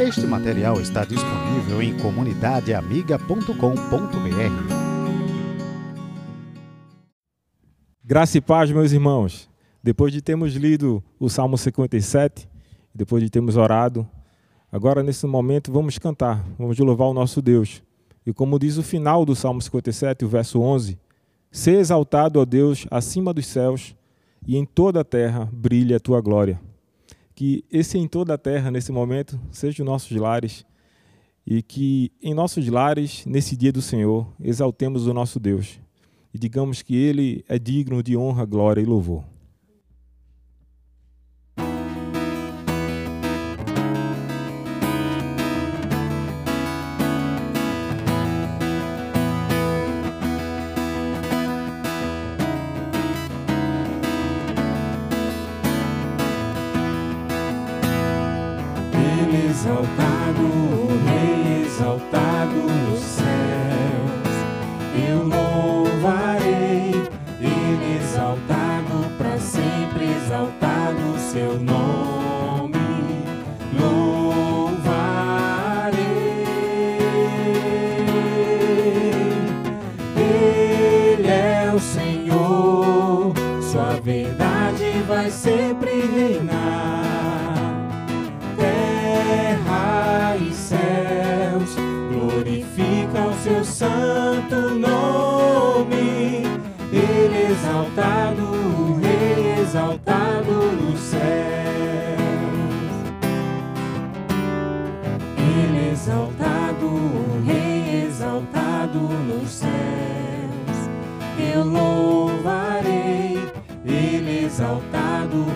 Este material está disponível em comunidadeamiga.com.br. Graça e paz, meus irmãos. Depois de termos lido o Salmo 57, depois de termos orado, agora nesse momento vamos cantar, vamos louvar o nosso Deus. E como diz o final do Salmo 57, o verso 11: Ser exaltado, ó Deus, acima dos céus, e em toda a terra brilhe a tua glória que esse em toda a terra, nesse momento, seja os nossos lares e que em nossos lares, nesse dia do Senhor, exaltemos o nosso Deus e digamos que Ele é digno de honra, glória e louvor.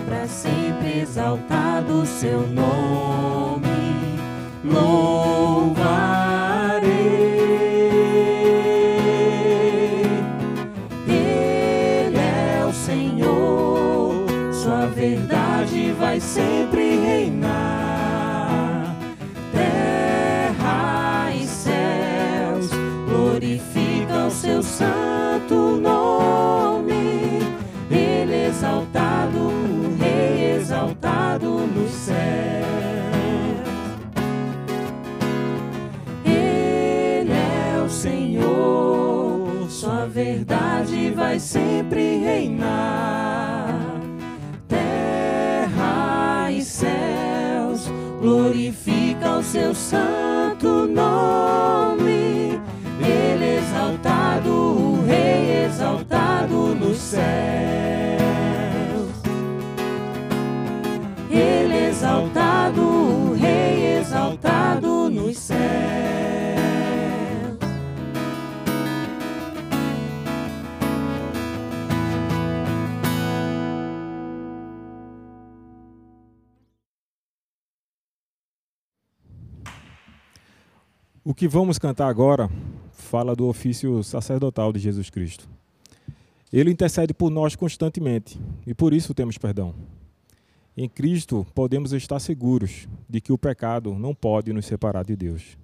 Para sempre, exaltado seu nome. Louvarei. vai sempre reinar. Terra e céus glorificam seu santo nome. Sempre reinar glorifica o seu santo nome. Ele exaltado, o Rei exaltado nos céus. Ele exaltado, o Rei exaltado nos céus. O que vamos cantar agora fala do ofício sacerdotal de Jesus Cristo. Ele intercede por nós constantemente e por isso temos perdão. Em Cristo podemos estar seguros de que o pecado não pode nos separar de Deus.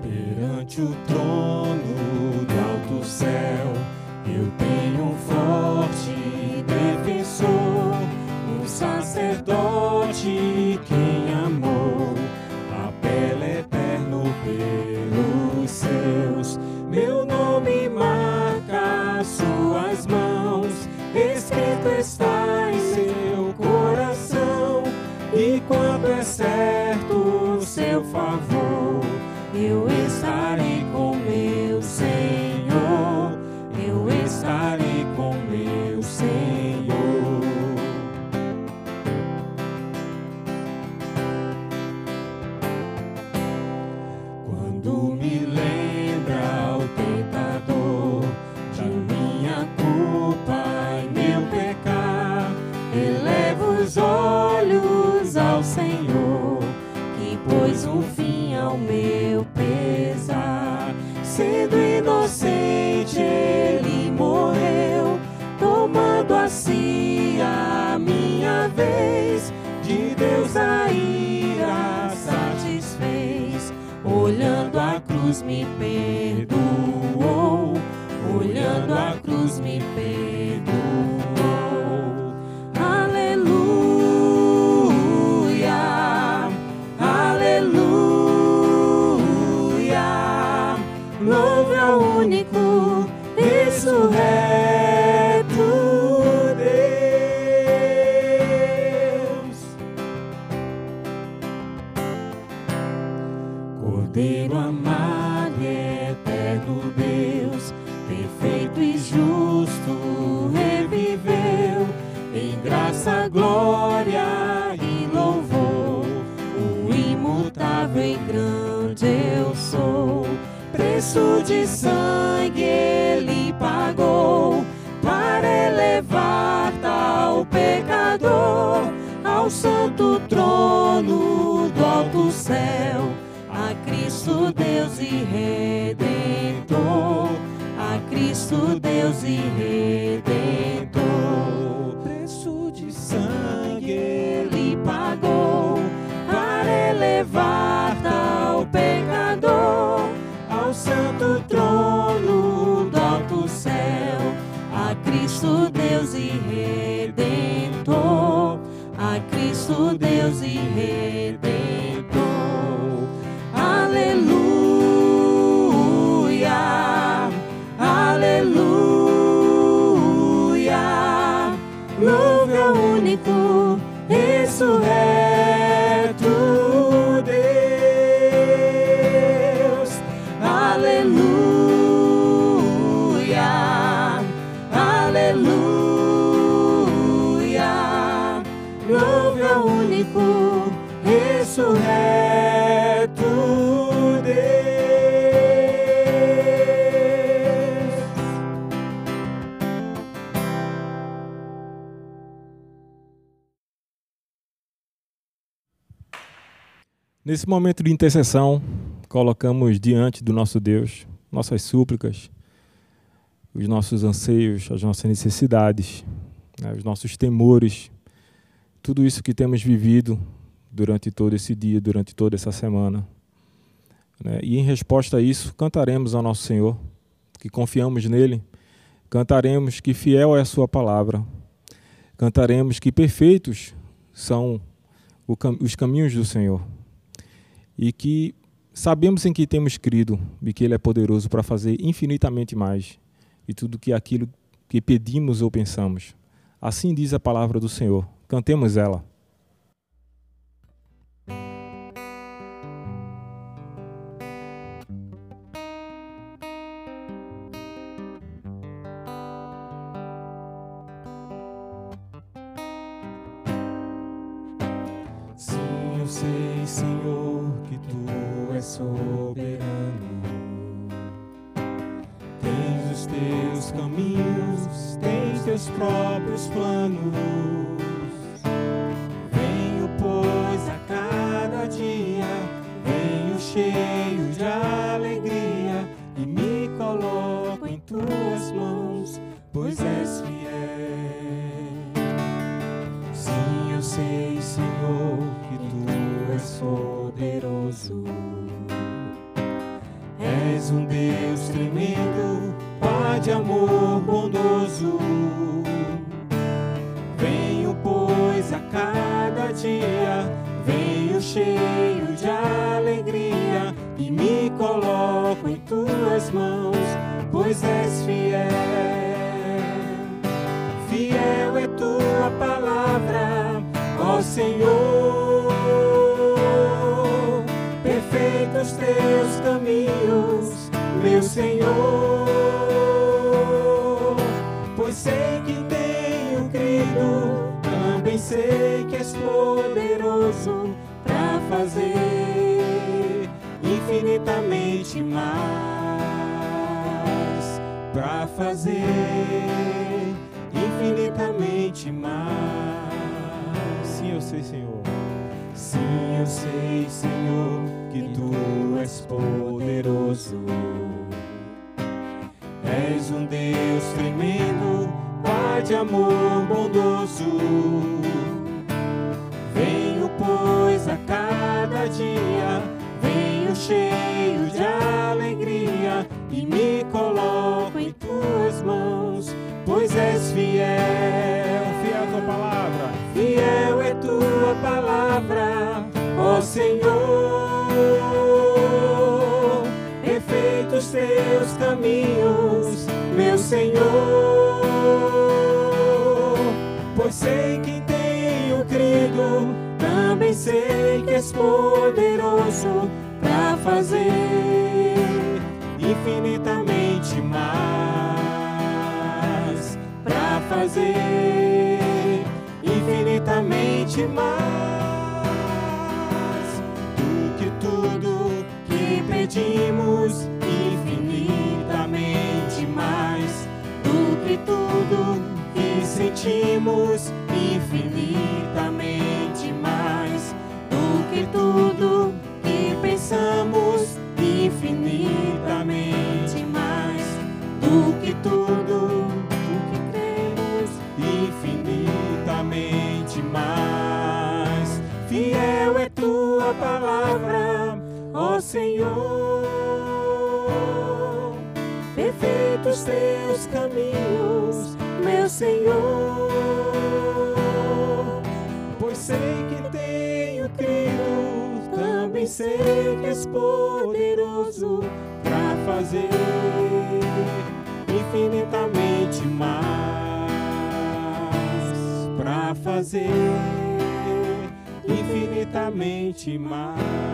Perante o trono do alto céu seu favor, preço de sangue ele pagou para elevar tal pecador ao santo trono do alto céu a Cristo Deus e Redentor, a Cristo Deus e Redentor. Cristo Deus e Redentor. Nesse momento de intercessão, colocamos diante do nosso Deus nossas súplicas, os nossos anseios, as nossas necessidades, né, os nossos temores, tudo isso que temos vivido durante todo esse dia, durante toda essa semana. né. E em resposta a isso, cantaremos ao nosso Senhor, que confiamos nele, cantaremos que fiel é a Sua palavra, cantaremos que perfeitos são os caminhos do Senhor e que sabemos em que temos crido e que Ele é poderoso para fazer infinitamente mais de tudo que aquilo que pedimos ou pensamos. Assim diz a palavra do Senhor. Cantemos ela. Fazer infinitamente mais. Sim, eu sei, Senhor. Sim, eu sei, Senhor, que tu és poderoso. És um Deus tremendo, Pai de amor bondoso. Venho, pois, a cada dia, venho cheio de alegria e me coloco pois és fiel. Fiel tua palavra. Fiel é tua palavra, ó Senhor. Perfeitos teus caminhos, meu Senhor. Pois sei que tenho crido, também sei que és poderoso para fazer infinitamente fazer infinitamente mais do que tudo que pedimos, infinitamente mais do que tudo que sentimos, infinitamente mais do que tudo que pensamos, Senhor. Perfeitos teus caminhos, meu Senhor. Pois sei que tenho crido, também sei que és poderoso para fazer infinitamente mais, para fazer infinitamente mais.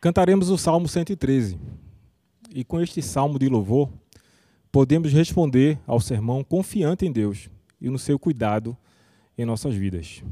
Cantaremos o Salmo 113. E com este salmo de louvor, podemos responder ao sermão confiante em Deus e no seu cuidado em nossas vidas.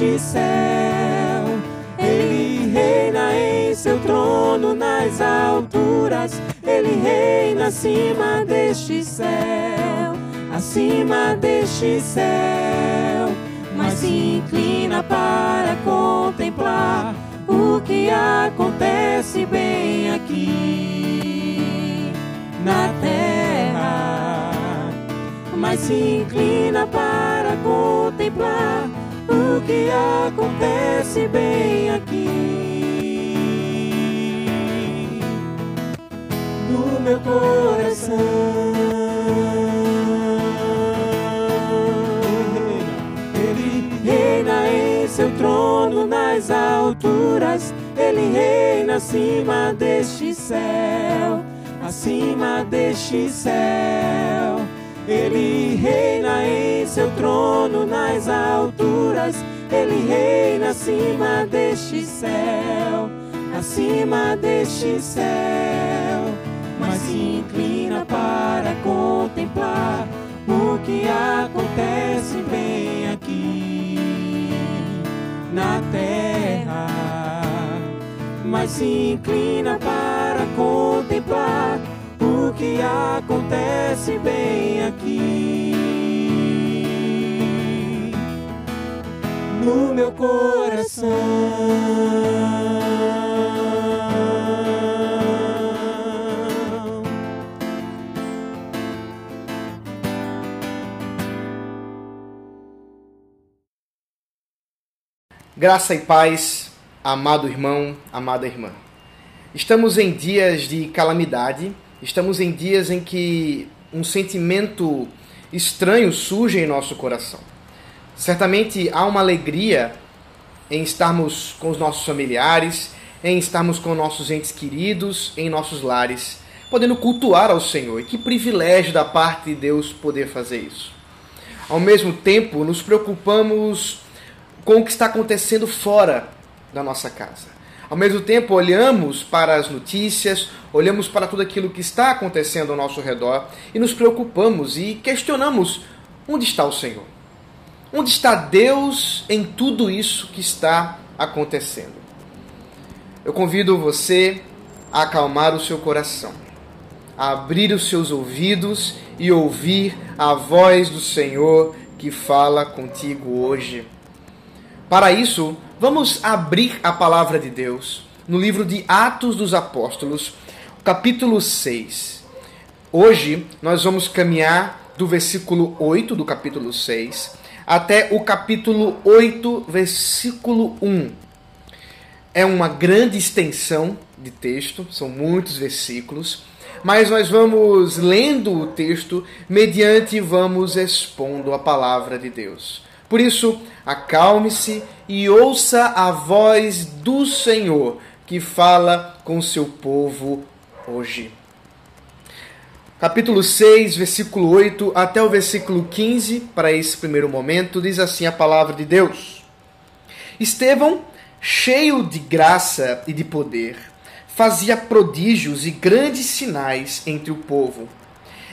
Deste céu. Ele reina em seu trono nas alturas. Ele reina acima deste céu, acima deste céu, mas se inclina para contemplar o que acontece bem aqui na terra, mas se inclina para contemplar que acontece bem aqui no meu coração. seu trono nas alturas, ele reina acima deste céu, acima deste céu. Ele reina em seu trono nas alturas, ele reina acima deste céu, acima deste céu. Mas se inclina para contemplar o que acontece bem aqui na terra, mas se inclina para contemplar o que acontece bem aqui no meu coração. Graça e paz, amado irmão, amada irmã. Estamos em dias de calamidade, estamos em dias em que um sentimento estranho surge em nosso coração. Certamente há uma alegria em estarmos com os nossos familiares, em estarmos com nossos entes queridos, em nossos lares, podendo cultuar ao Senhor. E que privilégio da parte de Deus poder fazer isso. Ao mesmo tempo, nos preocupamos com o que está acontecendo fora da nossa casa. Ao mesmo tempo, olhamos para as notícias, olhamos para tudo aquilo que está acontecendo ao nosso redor e nos preocupamos e questionamos: onde está o Senhor? Onde está Deus em tudo isso que está acontecendo? Eu convido você a acalmar o seu coração, a abrir os seus ouvidos e ouvir a voz do Senhor que fala contigo hoje. Para isso, vamos abrir a palavra de Deus no livro de Atos dos Apóstolos, capítulo 6. Hoje nós vamos caminhar do versículo 8 do capítulo 6 até o capítulo 8, versículo 1. É uma grande extensão de texto, são muitos versículos, mas nós vamos lendo o texto mediante vamos expondo a palavra de Deus. Por isso, acalme-se e ouça a voz do Senhor que fala com seu povo hoje. Capítulo 6, versículo 8 até o versículo 15, para esse primeiro momento, diz assim a palavra de Deus: Estevão, cheio de graça e de poder, fazia prodígios e grandes sinais entre o povo.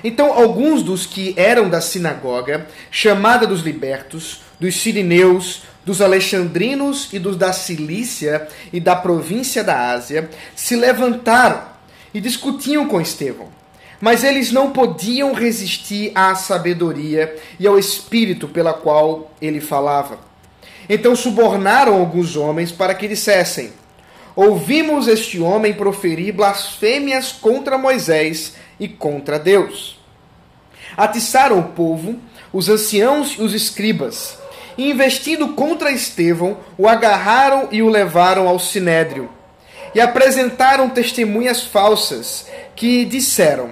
Então, alguns dos que eram da sinagoga, chamada dos libertos, dos sirineus, dos alexandrinos e dos da Cilícia e da província da Ásia, se levantaram e discutiam com Estevão. Mas eles não podiam resistir à sabedoria e ao espírito pela qual ele falava. Então subornaram alguns homens para que dissessem: Ouvimos este homem proferir blasfêmias contra Moisés e contra Deus. Atiçaram o povo, os anciãos e os escribas e investindo contra Estevão, o agarraram e o levaram ao sinédrio. E apresentaram testemunhas falsas que disseram: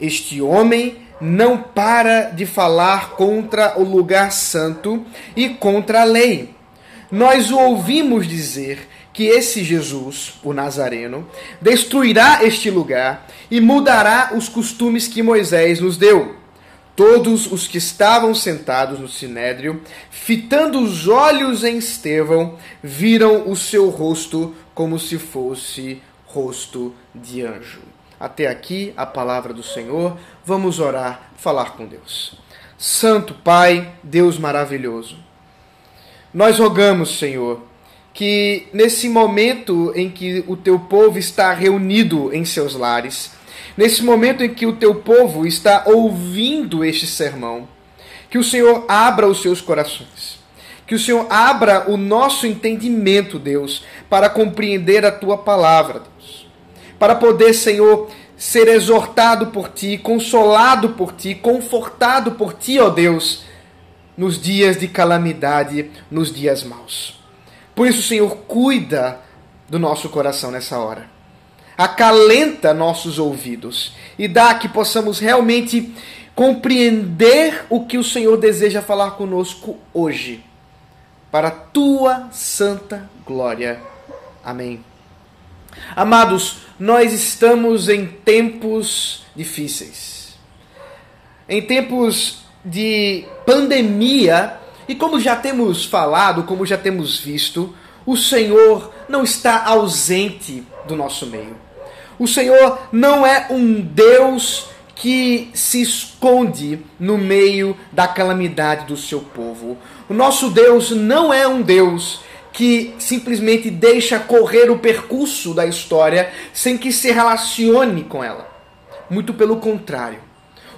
Este homem não para de falar contra o lugar santo e contra a lei. Nós o ouvimos dizer que esse Jesus, o Nazareno, destruirá este lugar e mudará os costumes que Moisés nos deu. Todos os que estavam sentados no sinédrio, fitando os olhos em Estevão, viram o seu rosto como se fosse rosto de anjo. Até aqui a palavra do Senhor. Vamos orar, falar com Deus. Santo Pai, Deus maravilhoso. Nós rogamos, Senhor, que nesse momento em que o teu povo está reunido em seus lares, Nesse momento em que o teu povo está ouvindo este sermão, que o Senhor abra os seus corações. Que o Senhor abra o nosso entendimento, Deus, para compreender a tua palavra, Deus. Para poder, Senhor, ser exortado por ti, consolado por ti, confortado por ti, ó Deus, nos dias de calamidade, nos dias maus. Por isso, Senhor, cuida do nosso coração nessa hora. Acalenta nossos ouvidos e dá que possamos realmente compreender o que o Senhor deseja falar conosco hoje. Para a tua santa glória. Amém. Amados, nós estamos em tempos difíceis. Em tempos de pandemia, e como já temos falado, como já temos visto, o Senhor não está ausente do nosso meio. O Senhor não é um Deus que se esconde no meio da calamidade do seu povo. O nosso Deus não é um Deus que simplesmente deixa correr o percurso da história sem que se relacione com ela. Muito pelo contrário.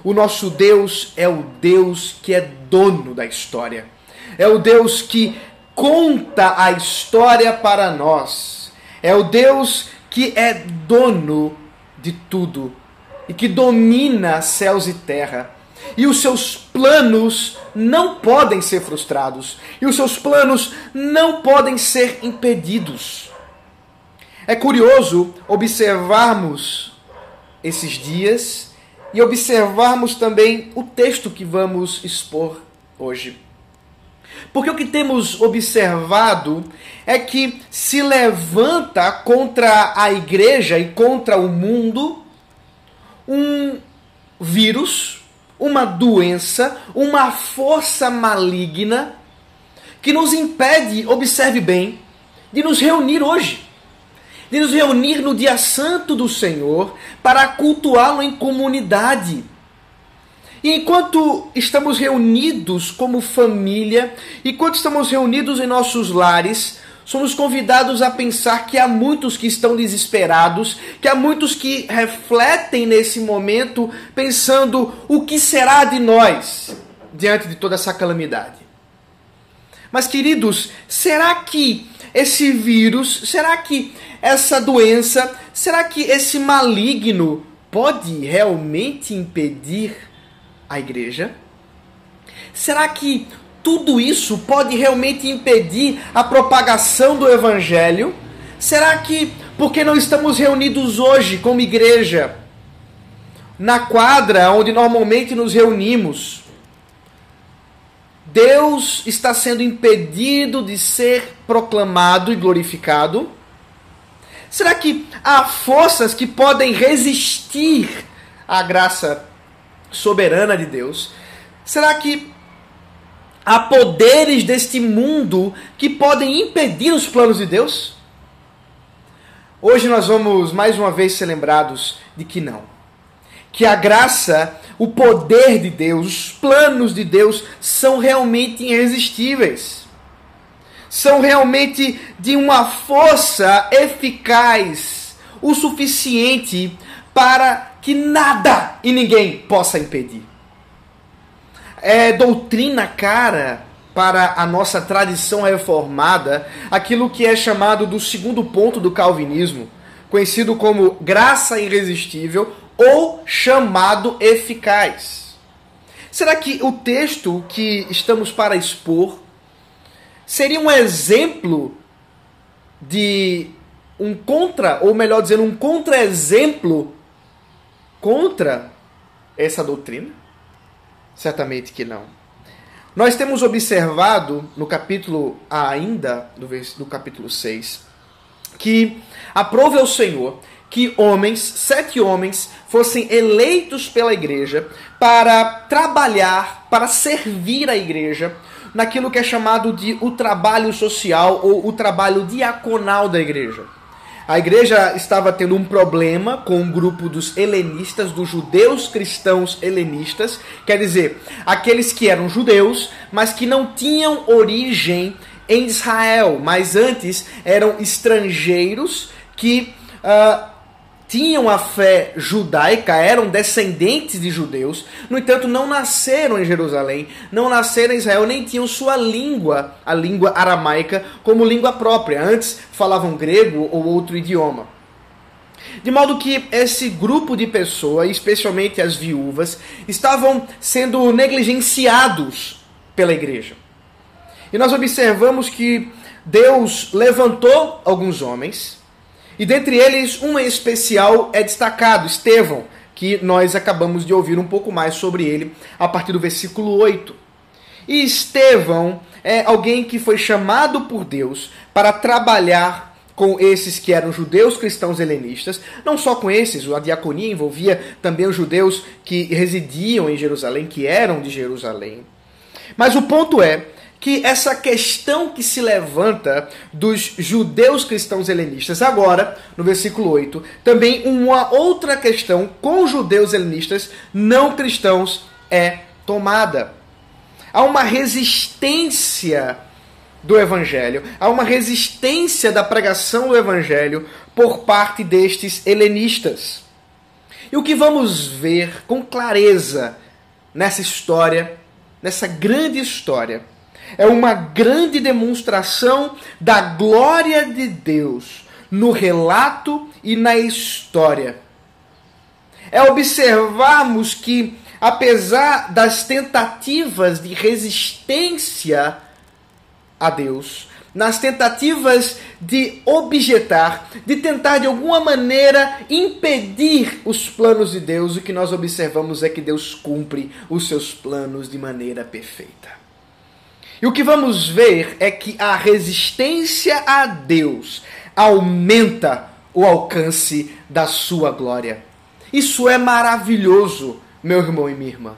O nosso Deus é o Deus que é dono da história. É o Deus que conta a história para nós. É o Deus que é dono de tudo e que domina céus e terra. E os seus planos não podem ser frustrados. E os seus planos não podem ser impedidos. É curioso observarmos esses dias e observarmos também o texto que vamos expor hoje. Porque o que temos observado é que se levanta contra a igreja e contra o mundo um vírus, uma doença, uma força maligna que nos impede, observe bem, de nos reunir hoje. De nos reunir no dia santo do Senhor para cultuá-lo em comunidade. E enquanto estamos reunidos como família, enquanto estamos reunidos em nossos lares, somos convidados a pensar que há muitos que estão desesperados, que há muitos que refletem nesse momento pensando o que será de nós diante de toda essa calamidade. Mas queridos, será que esse vírus, será que essa doença, será que esse maligno pode realmente impedir a igreja? Será que tudo isso pode realmente impedir a propagação do evangelho? Será que, porque não estamos reunidos hoje como igreja, na quadra onde normalmente nos reunimos, Deus está sendo impedido de ser proclamado e glorificado? Será que há forças que podem resistir à graça soberana de Deus? Será que há poderes deste mundo que podem impedir os planos de Deus? Hoje nós vamos mais uma vez ser lembrados de que não. Que a graça, o poder de Deus, os planos de Deus são realmente irresistíveis. São realmente de uma força eficaz o suficiente para que nada e ninguém possa impedir é doutrina cara para a nossa tradição reformada aquilo que é chamado do segundo ponto do calvinismo, conhecido como graça irresistível ou chamado eficaz. Será que o texto que estamos para expor seria um exemplo de um contra, ou melhor dizendo, um contra-exemplo contra essa doutrina? Certamente que não. Nós temos observado no capítulo ainda, do, capítulo 6, que aprove ao Senhor que homens, sete homens, fossem eleitos pela igreja para trabalhar, para servir a igreja naquilo que é chamado de o trabalho social ou o trabalho diaconal da igreja. A igreja estava tendo um problema com um grupo dos helenistas, dos judeus cristãos helenistas, quer dizer, aqueles que eram judeus, mas que não tinham origem em Israel, mas antes eram estrangeiros que uh, tinham a fé judaica, eram descendentes de judeus, no entanto, não nasceram em Jerusalém, não nasceram em Israel, nem tinham sua língua, a língua aramaica, como língua própria. Antes falavam grego ou outro idioma. De modo que esse grupo de pessoas, especialmente as viúvas, estavam sendo negligenciados pela igreja. E nós observamos que Deus levantou alguns homens e dentre eles, um em especial é destacado, Estevão, que nós acabamos de ouvir um pouco mais sobre ele a partir do versículo 8. E Estevão é alguém que foi chamado por Deus para trabalhar com esses que eram judeus cristãos helenistas, não só com esses, a diaconia envolvia também os judeus que residiam em Jerusalém, que eram de Jerusalém. Mas o ponto é que essa questão que se levanta dos judeus cristãos helenistas, agora, no versículo 8, também uma outra questão com judeus helenistas não cristãos é tomada. Há uma resistência do evangelho, há uma resistência da pregação do evangelho por parte destes helenistas. E o que vamos ver com clareza nessa história, nessa grande história, é uma grande demonstração da glória de Deus no relato e na história. É observarmos que, apesar das tentativas de resistência a Deus, nas tentativas de objetar, de tentar de alguma maneira impedir os planos de Deus, o que nós observamos é que Deus cumpre os seus planos de maneira perfeita. E o que vamos ver é que a resistência a Deus aumenta o alcance da sua glória. Isso é maravilhoso, meu irmão e minha irmã.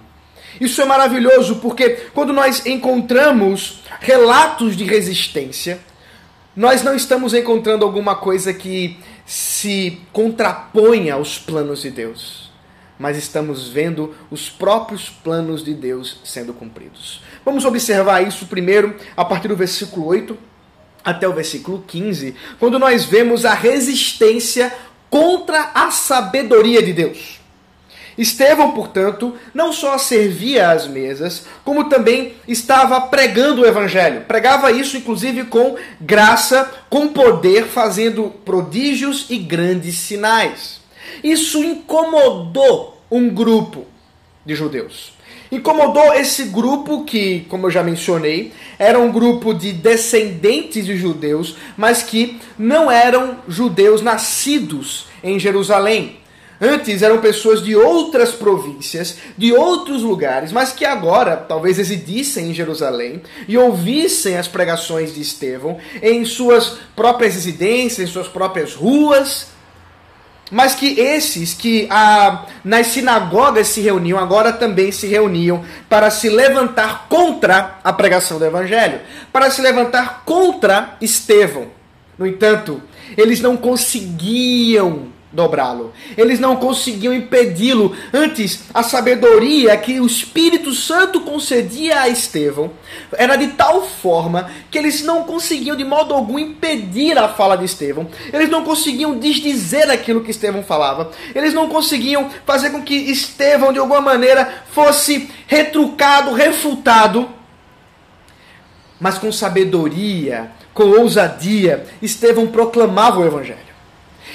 Isso é maravilhoso porque quando nós encontramos relatos de resistência, nós não estamos encontrando alguma coisa que se contraponha aos planos de Deus mas estamos vendo os próprios planos de Deus sendo cumpridos. Vamos observar isso primeiro a partir do versículo 8 até o versículo 15, quando nós vemos a resistência contra a sabedoria de Deus. Estevão, portanto, não só servia às mesas, como também estava pregando o evangelho. Pregava isso, inclusive, com graça, com poder, fazendo prodígios e grandes sinais. Isso incomodou um grupo de judeus. Incomodou esse grupo que, como eu já mencionei, era um grupo de descendentes de judeus, mas que não eram judeus nascidos em Jerusalém. Antes eram pessoas de outras províncias, de outros lugares, mas que agora talvez residissem em Jerusalém e ouvissem as pregações de Estevão em suas próprias residências, em suas próprias ruas, mas que esses que ah, nas sinagogas se reuniam, agora também se reuniam para se levantar contra a pregação do Evangelho, para se levantar contra Estevão. No entanto, eles não conseguiam dobrá-lo. Eles não conseguiam impedi-lo. Antes, a sabedoria que o Espírito Santo concedia a Estevão era de tal forma que eles não conseguiam de modo algum impedir a fala de Estevão. Eles não conseguiam desdizer aquilo que Estevão falava. Eles não conseguiam fazer com que Estevão de alguma maneira fosse retrucado, refutado. Mas com sabedoria, com ousadia, Estevão proclamava o evangelho.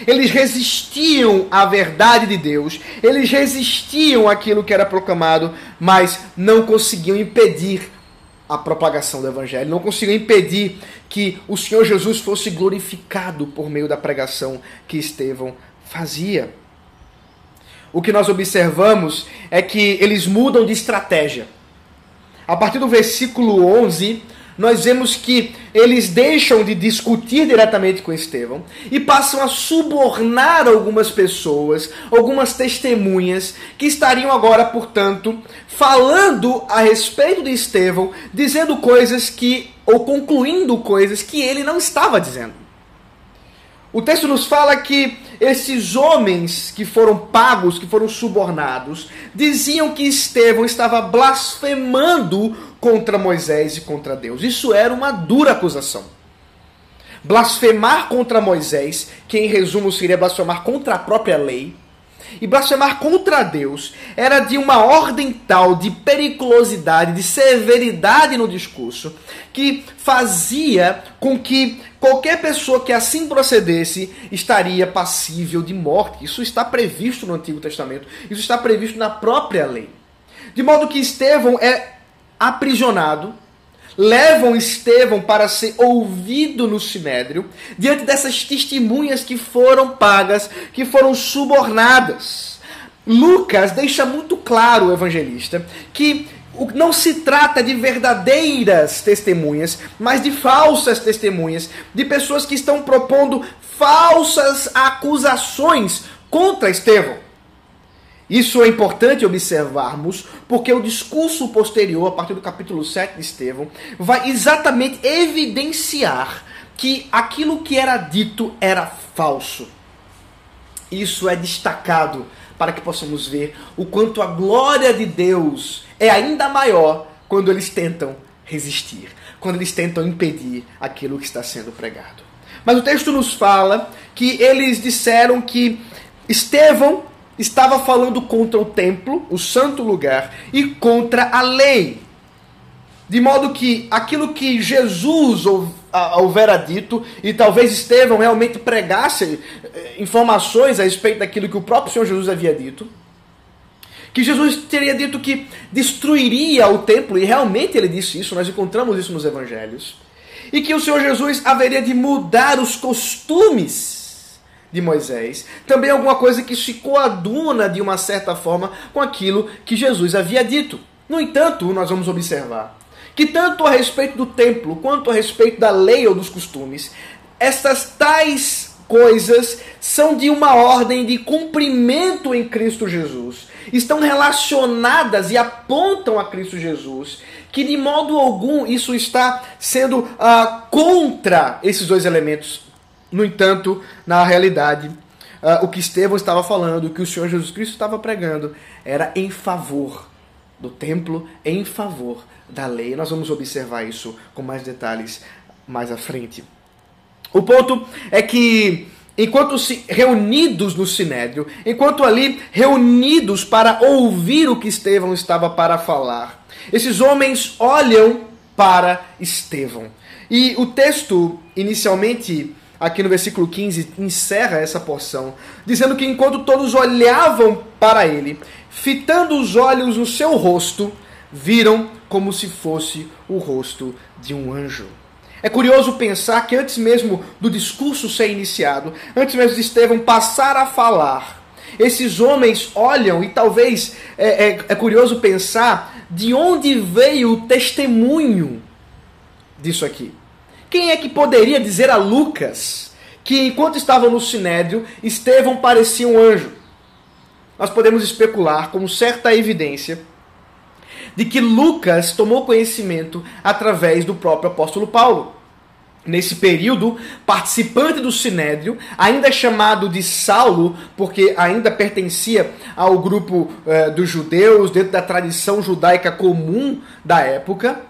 Eles resistiam à verdade de Deus, eles resistiam àquilo que era proclamado, mas não conseguiam impedir a propagação do Evangelho, não conseguiam impedir que o Senhor Jesus fosse glorificado por meio da pregação que Estevão fazia. O que nós observamos é que eles mudam de estratégia. A partir do versículo 11, nós vemos que eles deixam de discutir diretamente com Estevão e passam a subornar algumas pessoas, algumas testemunhas, que estariam agora, portanto, falando a respeito de Estevão, dizendo coisas que, ou concluindo coisas que ele não estava dizendo. O texto nos fala que esses homens que foram pagos, que foram subornados, diziam que Estevão estava blasfemando contra Moisés e contra Deus. Isso era uma dura acusação. blasfemar contra Moisés, que em resumo seria blasfemar contra a própria lei, e blasfemar contra Deus era de uma ordem tal de periculosidade, de severidade no discurso, que fazia com que qualquer pessoa que assim procedesse estaria passível de morte. Isso está previsto no Antigo Testamento, isso está previsto na própria lei. De modo que Estevão é aprisionado, levam Estevão para ser ouvido no sinédrio, diante dessas testemunhas que foram pagas, que foram subornadas. Lucas deixa muito claro, o evangelista, que não se trata de verdadeiras testemunhas, mas de falsas testemunhas, de pessoas que estão propondo falsas acusações contra Estevão. Isso é importante observarmos, porque o discurso posterior, a partir do capítulo 7 de Estevão, vai exatamente evidenciar que aquilo que era dito era falso. Isso é destacado para que possamos ver o quanto a glória de Deus é ainda maior quando eles tentam resistir, quando eles tentam impedir aquilo que está sendo pregado. Mas o texto nos fala que eles disseram que Estevão estava falando contra o templo, o santo lugar, e contra a lei. De modo que aquilo que Jesus houvera dito, e talvez Estevão realmente pregasse eh, informações a respeito daquilo que o próprio Senhor Jesus havia dito, que Jesus teria dito que destruiria o templo, e realmente ele disse isso, nós encontramos isso nos evangelhos, e que o Senhor Jesus haveria de mudar os costumes de Moisés, também alguma coisa que se coaduna de uma certa forma com aquilo que Jesus havia dito. No entanto, nós vamos observar que tanto a respeito do templo quanto a respeito da lei ou dos costumes, essas tais coisas são de uma ordem de cumprimento em Cristo Jesus. Estão relacionadas e apontam a Cristo Jesus, que de modo algum isso está sendo uh, contra esses dois elementos no entanto, na realidade, uh, o que Estevão estava falando, o que o Senhor Jesus Cristo estava pregando, era em favor do templo, em favor da lei. Nós vamos observar isso com mais detalhes mais à frente. O ponto é que enquanto se reunidos no sinédrio, enquanto ali reunidos para ouvir o que Estevão estava para falar, esses homens olham para Estevão. E o texto inicialmente aqui no versículo 15, encerra essa porção, dizendo que enquanto todos olhavam para ele, fitando os olhos no seu rosto, viram como se fosse o rosto de um anjo. É curioso pensar que antes mesmo do discurso ser iniciado, antes mesmo de Estevão passar a falar, esses homens olham e talvez é, é, é curioso pensar de onde veio o testemunho disso aqui. Quem é que poderia dizer a Lucas que enquanto estava no sinédrio, Estevão parecia um anjo? Nós podemos especular com certa evidência de que Lucas tomou conhecimento através do próprio apóstolo Paulo. Nesse período, participante do Sinédrio, ainda chamado de Saulo, porque ainda pertencia ao grupo eh, dos judeus, dentro da tradição judaica comum da época.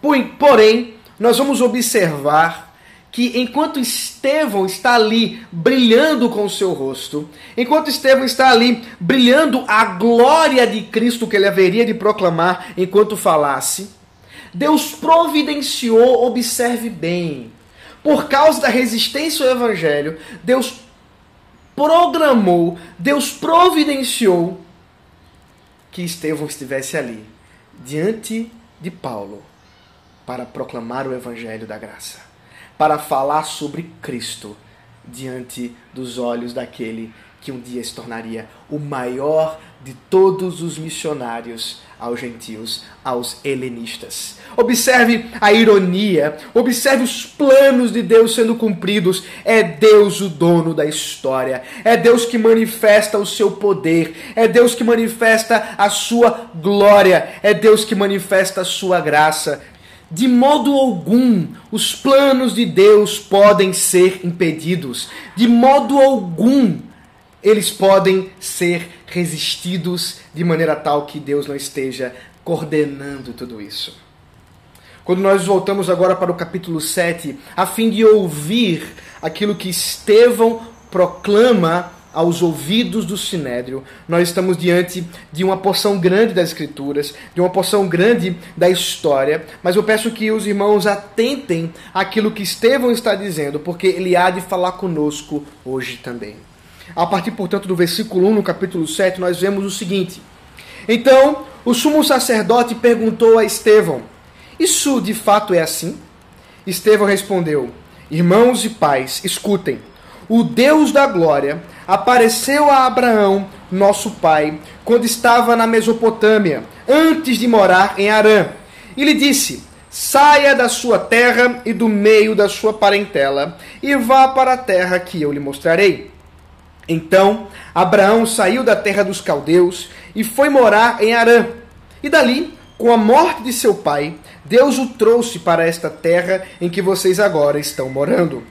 Porém, nós vamos observar que enquanto Estevão está ali brilhando com o seu rosto, enquanto Estevão está ali brilhando a glória de Cristo que ele haveria de proclamar enquanto falasse, Deus providenciou, observe bem, por causa da resistência ao evangelho, Deus programou, Deus providenciou que Estevão estivesse ali, diante de Paulo para proclamar o Evangelho da graça, para falar sobre Cristo diante dos olhos daquele que um dia se tornaria o maior de todos os missionários aos gentios, aos helenistas. Observe a ironia, observe os planos de Deus sendo cumpridos. É Deus o dono da história, é Deus que manifesta o seu poder, é Deus que manifesta a sua glória, é Deus que manifesta a sua graça. De modo algum os planos de Deus podem ser impedidos. De modo algum eles podem ser resistidos de maneira tal que Deus não esteja coordenando tudo isso. quando nós voltamos agora para o capítulo 7, a fim de ouvir aquilo que Estevão proclama aos ouvidos do sinédrio, nós estamos diante de uma porção grande das escrituras, de uma porção grande da história, mas eu peço que os irmãos atentem àquilo que Estevão está dizendo, porque ele há de falar conosco hoje também. A partir, portanto, do versículo 1 no capítulo 7, nós vemos o seguinte: Então, o sumo sacerdote perguntou a Estevão: Isso de fato é assim? Estevão respondeu: Irmãos e pais, escutem. O Deus da glória apareceu a Abraão, nosso pai, quando estava na Mesopotâmia, antes de morar em Arã. E lhe disse: Saia da sua terra e do meio da sua parentela, e vá para a terra que eu lhe mostrarei. Então Abraão saiu da terra dos caldeus e foi morar em Arã. E dali, com a morte de seu pai, Deus o trouxe para esta terra em que vocês agora estão morando.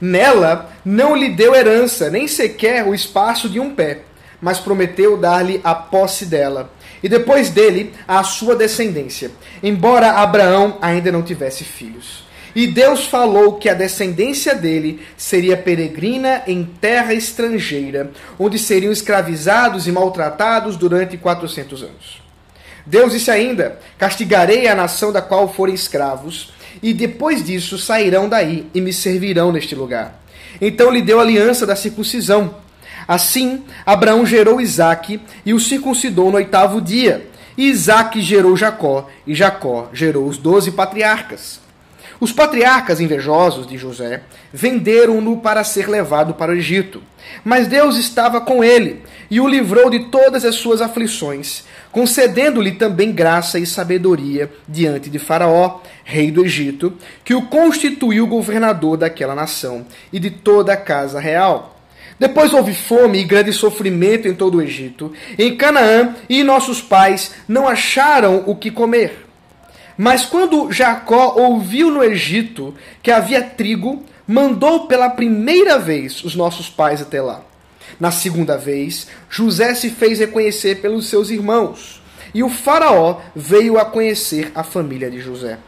Nela não lhe deu herança, nem sequer o espaço de um pé, mas prometeu dar-lhe a posse dela, e depois dele a sua descendência, embora Abraão ainda não tivesse filhos. E Deus falou que a descendência dele seria peregrina em terra estrangeira, onde seriam escravizados e maltratados durante 400 anos. Deus disse ainda: Castigarei a nação da qual forem escravos, e depois disso sairão daí e me servirão neste lugar. Então lhe deu a aliança da circuncisão. Assim, Abraão gerou Isaque e o circuncidou no oitavo dia. E Isaque gerou Jacó, e Jacó gerou os doze patriarcas. Os patriarcas invejosos de José venderam-no para ser levado para o Egito. Mas Deus estava com ele e o livrou de todas as suas aflições, concedendo-lhe também graça e sabedoria diante de Faraó, rei do Egito, que o constituiu governador daquela nação e de toda a casa real. Depois houve fome e grande sofrimento em todo o Egito. Em Canaã e nossos pais não acharam o que comer. Mas quando Jacó ouviu no Egito que havia trigo, mandou pela primeira vez os nossos pais até lá. Na segunda vez, José se fez reconhecer pelos seus irmãos, e o Faraó veio a conhecer a família de José.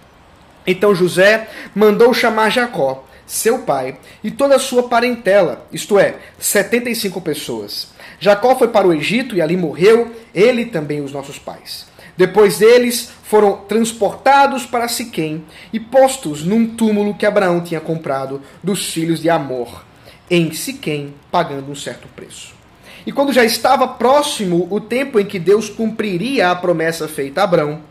Então José mandou chamar Jacó, seu pai, e toda a sua parentela, isto é, 75 pessoas. Jacó foi para o Egito e ali morreu, ele também os nossos pais. Depois deles foram transportados para Siquém e postos num túmulo que Abraão tinha comprado dos filhos de Amor, em Siquém, pagando um certo preço. E quando já estava próximo o tempo em que Deus cumpriria a promessa feita a Abraão,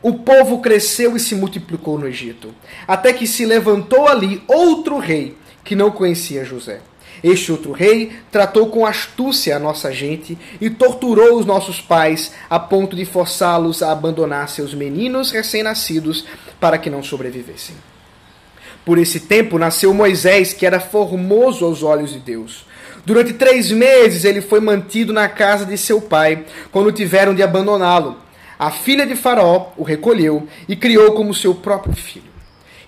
o povo cresceu e se multiplicou no Egito, até que se levantou ali outro rei que não conhecia José. Este outro rei tratou com astúcia a nossa gente e torturou os nossos pais a ponto de forçá-los a abandonar seus meninos recém-nascidos para que não sobrevivessem. Por esse tempo nasceu Moisés, que era formoso aos olhos de Deus. Durante três meses ele foi mantido na casa de seu pai, quando tiveram de abandoná-lo. A filha de Faraó o recolheu e criou como seu próprio filho.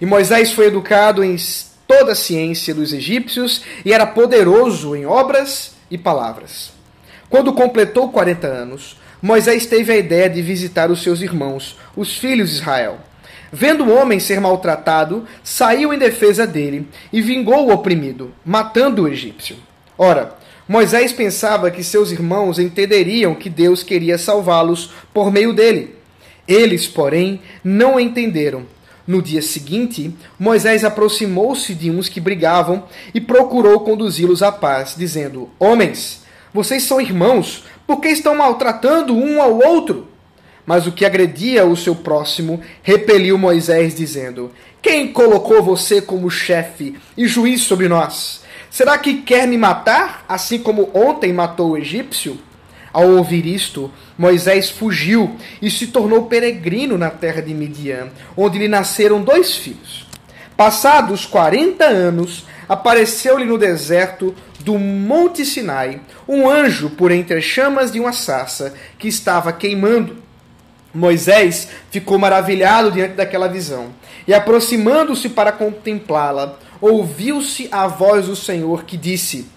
E Moisés foi educado em toda a ciência dos egípcios e era poderoso em obras e palavras. Quando completou 40 anos, Moisés teve a ideia de visitar os seus irmãos, os filhos de Israel. Vendo o homem ser maltratado, saiu em defesa dele e vingou o oprimido, matando o egípcio. Ora, Moisés pensava que seus irmãos entenderiam que Deus queria salvá-los por meio dele. Eles, porém, não entenderam. No dia seguinte, Moisés aproximou-se de uns que brigavam e procurou conduzi-los à paz, dizendo: Homens, vocês são irmãos, por que estão maltratando um ao outro? Mas o que agredia o seu próximo repeliu Moisés, dizendo: Quem colocou você como chefe e juiz sobre nós? Será que quer me matar, assim como ontem matou o egípcio? Ao ouvir isto, Moisés fugiu e se tornou peregrino na terra de Midian, onde lhe nasceram dois filhos. Passados quarenta anos, apareceu-lhe no deserto do Monte Sinai um anjo por entre as chamas de uma sarça que estava queimando. Moisés ficou maravilhado diante daquela visão e, aproximando-se para contemplá-la, ouviu-se a voz do Senhor que disse: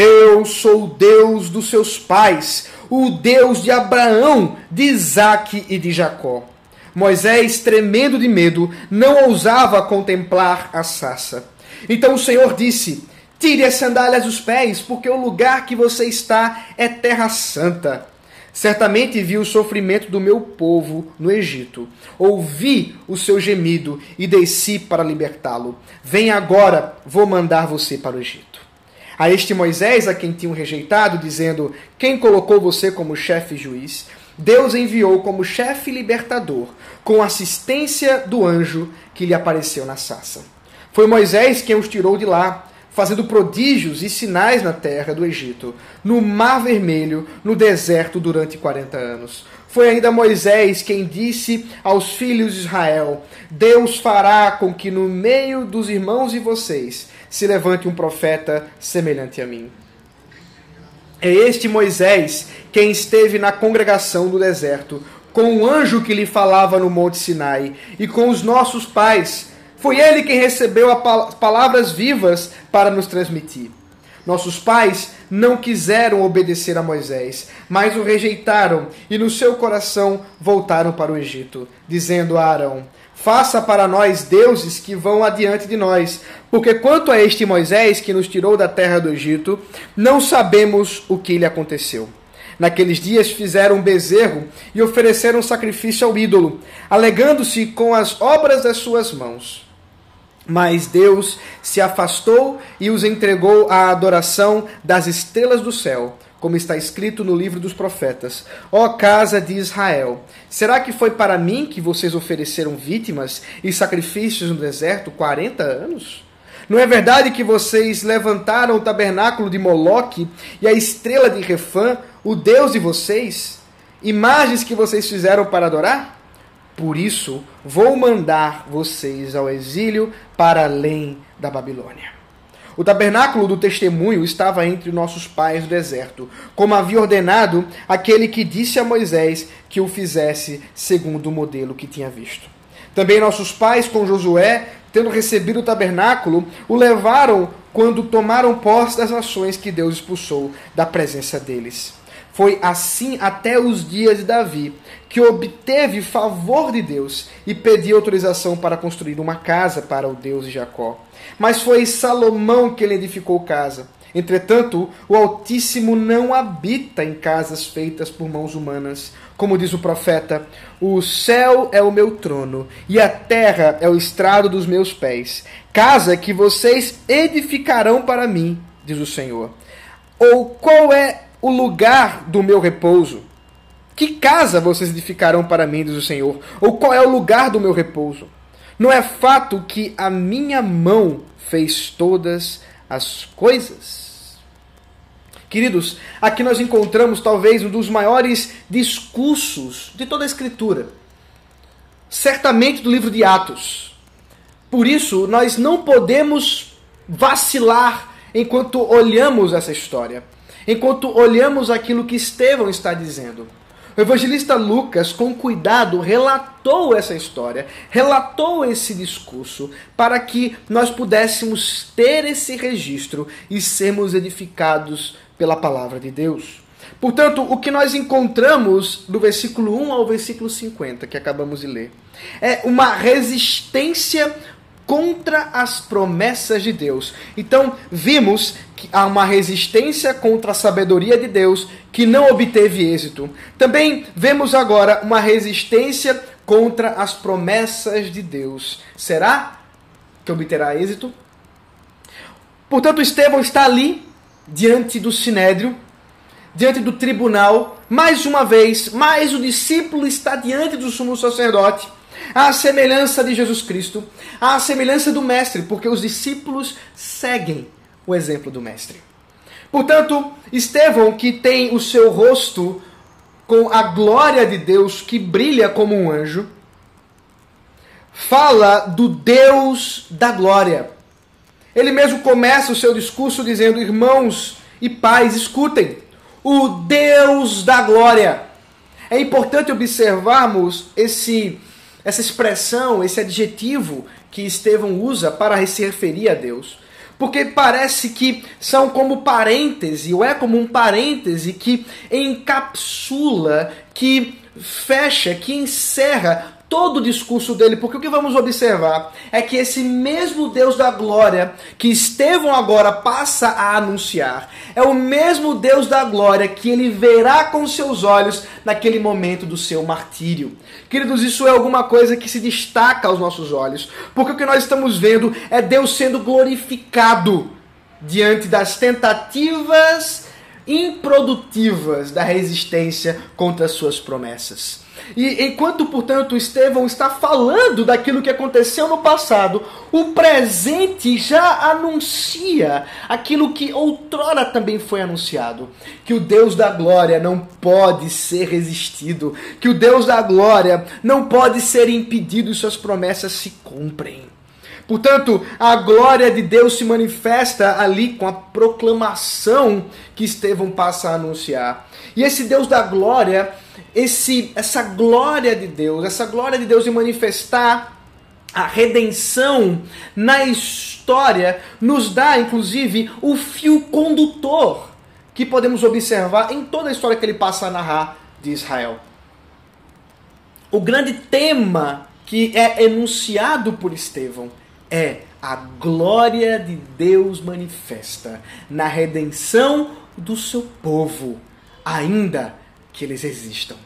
Eu sou o Deus dos seus pais, o Deus de Abraão, de Isaque e de Jacó. Moisés, tremendo de medo, não ousava contemplar a sarça. Então o Senhor disse: Tire as sandálias dos pés, porque o lugar que você está é terra santa. Certamente vi o sofrimento do meu povo no Egito. Ouvi o seu gemido e desci para libertá-lo. Vem agora, vou mandar você para o Egito. A este Moisés, a quem tinham rejeitado, dizendo: Quem colocou você como chefe juiz? Deus enviou como chefe libertador, com assistência do anjo que lhe apareceu na sarça. Foi Moisés quem os tirou de lá fazendo prodígios e sinais na terra do Egito, no Mar Vermelho, no deserto durante 40 anos. Foi ainda Moisés quem disse aos filhos de Israel: Deus fará com que no meio dos irmãos de vocês se levante um profeta semelhante a mim. É este Moisés quem esteve na congregação do deserto, com o anjo que lhe falava no Monte Sinai, e com os nossos pais foi ele quem recebeu as palavras vivas para nos transmitir. Nossos pais não quiseram obedecer a Moisés, mas o rejeitaram e no seu coração voltaram para o Egito, dizendo a Arão: Faça para nós deuses que vão adiante de nós, porque quanto a este Moisés que nos tirou da terra do Egito, não sabemos o que lhe aconteceu. Naqueles dias fizeram um bezerro e ofereceram sacrifício ao ídolo, alegando-se com as obras das suas mãos. Mas Deus se afastou e os entregou à adoração das estrelas do céu, como está escrito no livro dos profetas. Ó casa de Israel, será que foi para mim que vocês ofereceram vítimas e sacrifícios no deserto quarenta anos? Não é verdade que vocês levantaram o tabernáculo de Moloque e a estrela de Refã, o Deus de vocês? Imagens que vocês fizeram para adorar? Por isso, vou mandar vocês ao exílio para além da Babilônia. O tabernáculo do testemunho estava entre nossos pais no deserto, como havia ordenado aquele que disse a Moisés que o fizesse segundo o modelo que tinha visto. Também nossos pais, com Josué, tendo recebido o tabernáculo, o levaram quando tomaram posse das nações que Deus expulsou da presença deles. Foi assim até os dias de Davi, que obteve favor de Deus e pediu autorização para construir uma casa para o Deus de Jacó. Mas foi Salomão que lhe edificou casa. Entretanto, o Altíssimo não habita em casas feitas por mãos humanas. Como diz o profeta: O céu é o meu trono e a terra é o estrado dos meus pés. Casa que vocês edificarão para mim, diz o Senhor. Ou qual é o lugar do meu repouso? Que casa vocês edificarão para mim, diz o Senhor? Ou qual é o lugar do meu repouso? Não é fato que a minha mão fez todas as coisas? Queridos, aqui nós encontramos talvez um dos maiores discursos de toda a Escritura. Certamente do livro de Atos. Por isso, nós não podemos vacilar enquanto olhamos essa história enquanto olhamos aquilo que Estevão está dizendo. O evangelista Lucas, com cuidado, relatou essa história, relatou esse discurso, para que nós pudéssemos ter esse registro e sermos edificados pela palavra de Deus. Portanto, o que nós encontramos do versículo 1 ao versículo 50, que acabamos de ler, é uma resistência contra as promessas de Deus. Então, vimos que há uma resistência contra a sabedoria de Deus que não obteve êxito. Também vemos agora uma resistência contra as promessas de Deus. Será que obterá êxito? Portanto, Estevão está ali, diante do sinédrio, diante do tribunal, mais uma vez, mais o discípulo está diante do sumo sacerdote à semelhança de Jesus Cristo, à semelhança do Mestre, porque os discípulos seguem o exemplo do Mestre. Portanto, Estevão, que tem o seu rosto com a glória de Deus que brilha como um anjo, fala do Deus da glória. Ele mesmo começa o seu discurso dizendo: Irmãos e pais, escutem, o Deus da glória. É importante observarmos esse essa expressão, esse adjetivo que Estevão usa para se referir a Deus. Porque parece que são como parêntese, ou é como um parêntese que encapsula, que fecha, que encerra todo o discurso dele, porque o que vamos observar é que esse mesmo Deus da glória que Estevão agora passa a anunciar, é o mesmo Deus da glória que ele verá com seus olhos naquele momento do seu martírio. Queridos, isso é alguma coisa que se destaca aos nossos olhos, porque o que nós estamos vendo é Deus sendo glorificado diante das tentativas improdutivas da resistência contra as suas promessas. E enquanto, portanto, Estevão está falando daquilo que aconteceu no passado, o presente já anuncia aquilo que outrora também foi anunciado: que o Deus da glória não pode ser resistido, que o Deus da glória não pode ser impedido e suas promessas se cumprem. Portanto, a glória de Deus se manifesta ali com a proclamação que Estevão passa a anunciar. E esse Deus da glória esse, essa glória de Deus, essa glória de Deus de manifestar a redenção na história, nos dá, inclusive, o fio condutor que podemos observar em toda a história que ele passa a narrar de Israel. O grande tema que é enunciado por Estevão é a glória de Deus manifesta na redenção do seu povo, ainda que eles existam.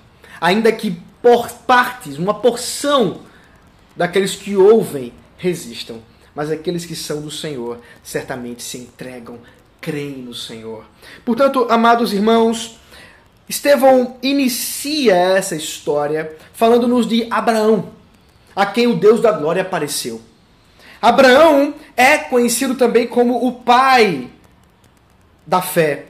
Ainda que por partes, uma porção daqueles que ouvem resistam, mas aqueles que são do Senhor certamente se entregam, creem no Senhor. Portanto, amados irmãos, Estevão inicia essa história falando-nos de Abraão, a quem o Deus da glória apareceu. Abraão é conhecido também como o pai da fé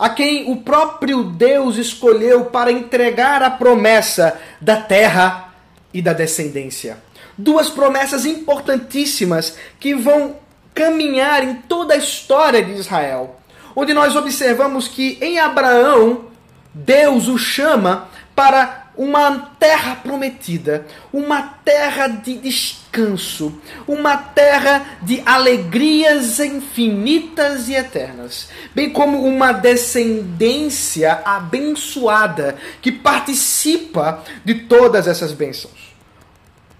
a quem o próprio Deus escolheu para entregar a promessa da terra e da descendência. Duas promessas importantíssimas que vão caminhar em toda a história de Israel, onde nós observamos que em Abraão Deus o chama para uma terra prometida, uma terra de descanso, uma terra de alegrias infinitas e eternas, bem como uma descendência abençoada que participa de todas essas bênçãos.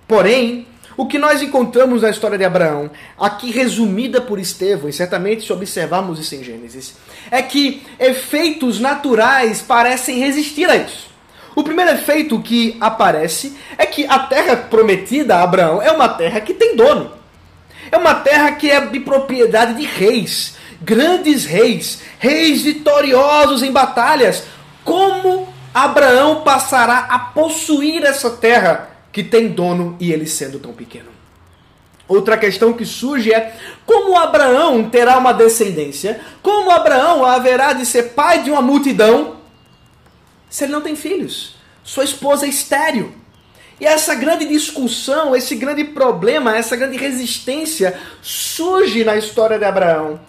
Porém, o que nós encontramos na história de Abraão, aqui resumida por Estevão, e certamente se observarmos isso em Gênesis, é que efeitos naturais parecem resistir a isso. O primeiro efeito que aparece é que a terra prometida a Abraão é uma terra que tem dono. É uma terra que é de propriedade de reis, grandes reis, reis vitoriosos em batalhas. Como Abraão passará a possuir essa terra que tem dono e ele sendo tão pequeno? Outra questão que surge é como Abraão terá uma descendência? Como Abraão haverá de ser pai de uma multidão se ele não tem filhos? Sua esposa é estéril. E essa grande discussão, esse grande problema, essa grande resistência surge na história de Abraão.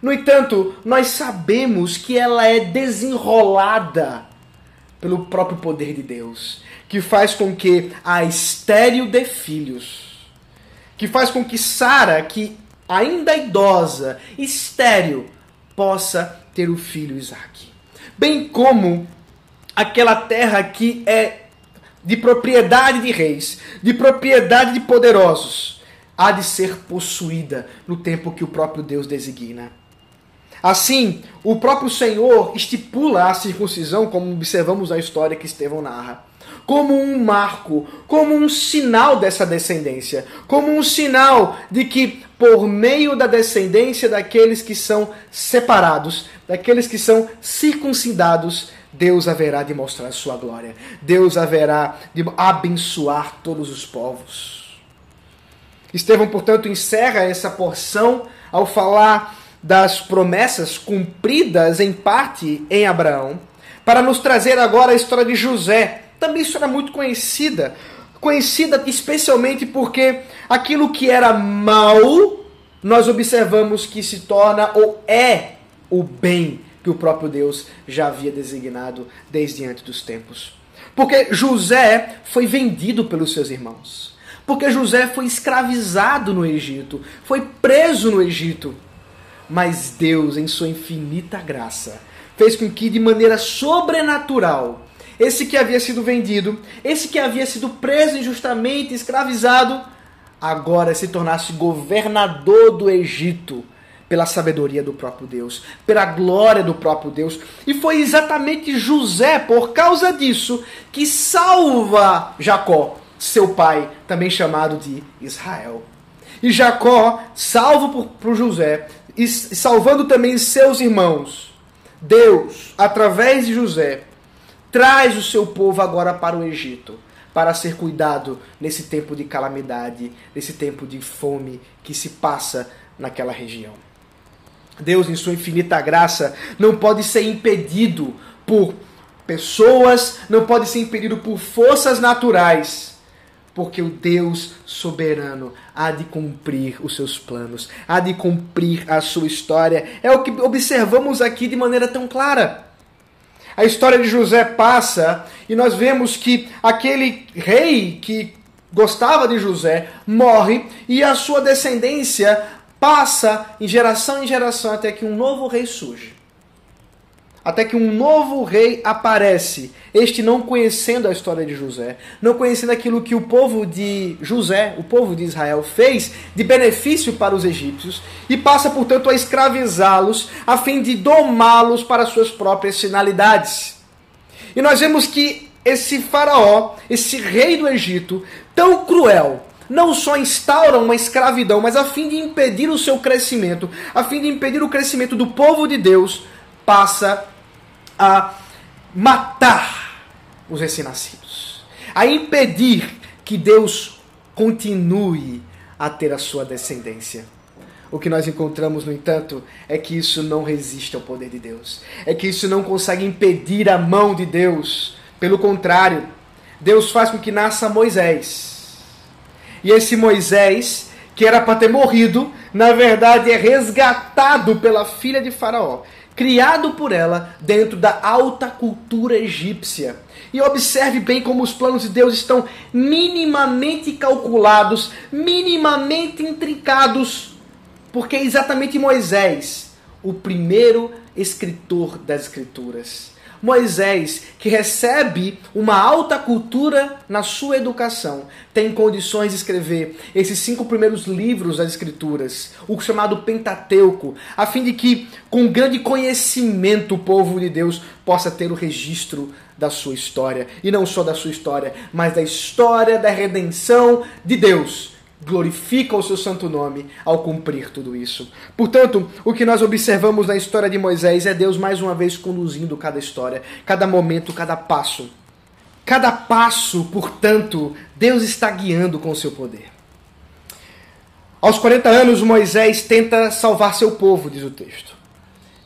No entanto, nós sabemos que ela é desenrolada pelo próprio poder de Deus, que faz com que a estéril dê filhos, que faz com que Sara, que ainda idosa, estéril, possa ter o filho Isaac. Bem como aquela terra que é de propriedade de reis, de propriedade de poderosos, há de ser possuída no tempo que o próprio Deus designa. Assim, o próprio Senhor estipula a circuncisão, como observamos na história que Estevão narra, como um marco, como um sinal dessa descendência, como um sinal de que, por meio da descendência daqueles que são separados, daqueles que são circuncidados, Deus haverá de mostrar sua glória. Deus haverá de abençoar todos os povos. Estevão, portanto, encerra essa porção ao falar das promessas cumpridas em parte em Abraão, para nos trazer agora a história de José. Também história muito conhecida, conhecida especialmente porque aquilo que era mal, nós observamos que se torna ou é o bem que o próprio Deus já havia designado desde antes dos tempos. Porque José foi vendido pelos seus irmãos. Porque José foi escravizado no Egito, foi preso no Egito. Mas Deus, em sua infinita graça, fez com que de maneira sobrenatural esse que havia sido vendido, esse que havia sido preso injustamente, escravizado, agora se tornasse governador do Egito pela sabedoria do próprio Deus, pela glória do próprio Deus. E foi exatamente José, por causa disso, que salva Jacó, seu pai, também chamado de Israel. E Jacó, salvo por, por José, e salvando também seus irmãos, Deus, através de José, traz o seu povo agora para o Egito, para ser cuidado nesse tempo de calamidade, nesse tempo de fome que se passa naquela região. Deus, em sua infinita graça, não pode ser impedido por pessoas, não pode ser impedido por forças naturais, porque o Deus soberano há de cumprir os seus planos, há de cumprir a sua história. É o que observamos aqui de maneira tão clara. A história de José passa e nós vemos que aquele rei que gostava de José morre e a sua descendência passa em geração em geração até que um novo rei surge. Até que um novo rei aparece, este não conhecendo a história de José, não conhecendo aquilo que o povo de José, o povo de Israel, fez de benefício para os egípcios, e passa, portanto, a escravizá-los, a fim de domá-los para suas próprias finalidades. E nós vemos que esse faraó, esse rei do Egito, tão cruel, não só instaura uma escravidão, mas a fim de impedir o seu crescimento, a fim de impedir o crescimento do povo de Deus, passa a matar os recém-nascidos, a impedir que Deus continue a ter a sua descendência. O que nós encontramos, no entanto, é que isso não resiste ao poder de Deus. É que isso não consegue impedir a mão de Deus. Pelo contrário, Deus faz com que nasça Moisés e esse Moisés, que era para ter morrido, na verdade é resgatado pela filha de Faraó, criado por ela dentro da alta cultura egípcia. E observe bem como os planos de Deus estão minimamente calculados, minimamente intrincados, porque é exatamente Moisés, o primeiro escritor das Escrituras. Moisés, que recebe uma alta cultura na sua educação, tem condições de escrever esses cinco primeiros livros das Escrituras, o chamado Pentateuco, a fim de que, com grande conhecimento, o povo de Deus possa ter o registro da sua história. E não só da sua história, mas da história da redenção de Deus glorifica o seu santo nome ao cumprir tudo isso. Portanto, o que nós observamos na história de Moisés é Deus mais uma vez conduzindo cada história, cada momento, cada passo. Cada passo, portanto, Deus está guiando com o seu poder. Aos 40 anos, Moisés tenta salvar seu povo, diz o texto.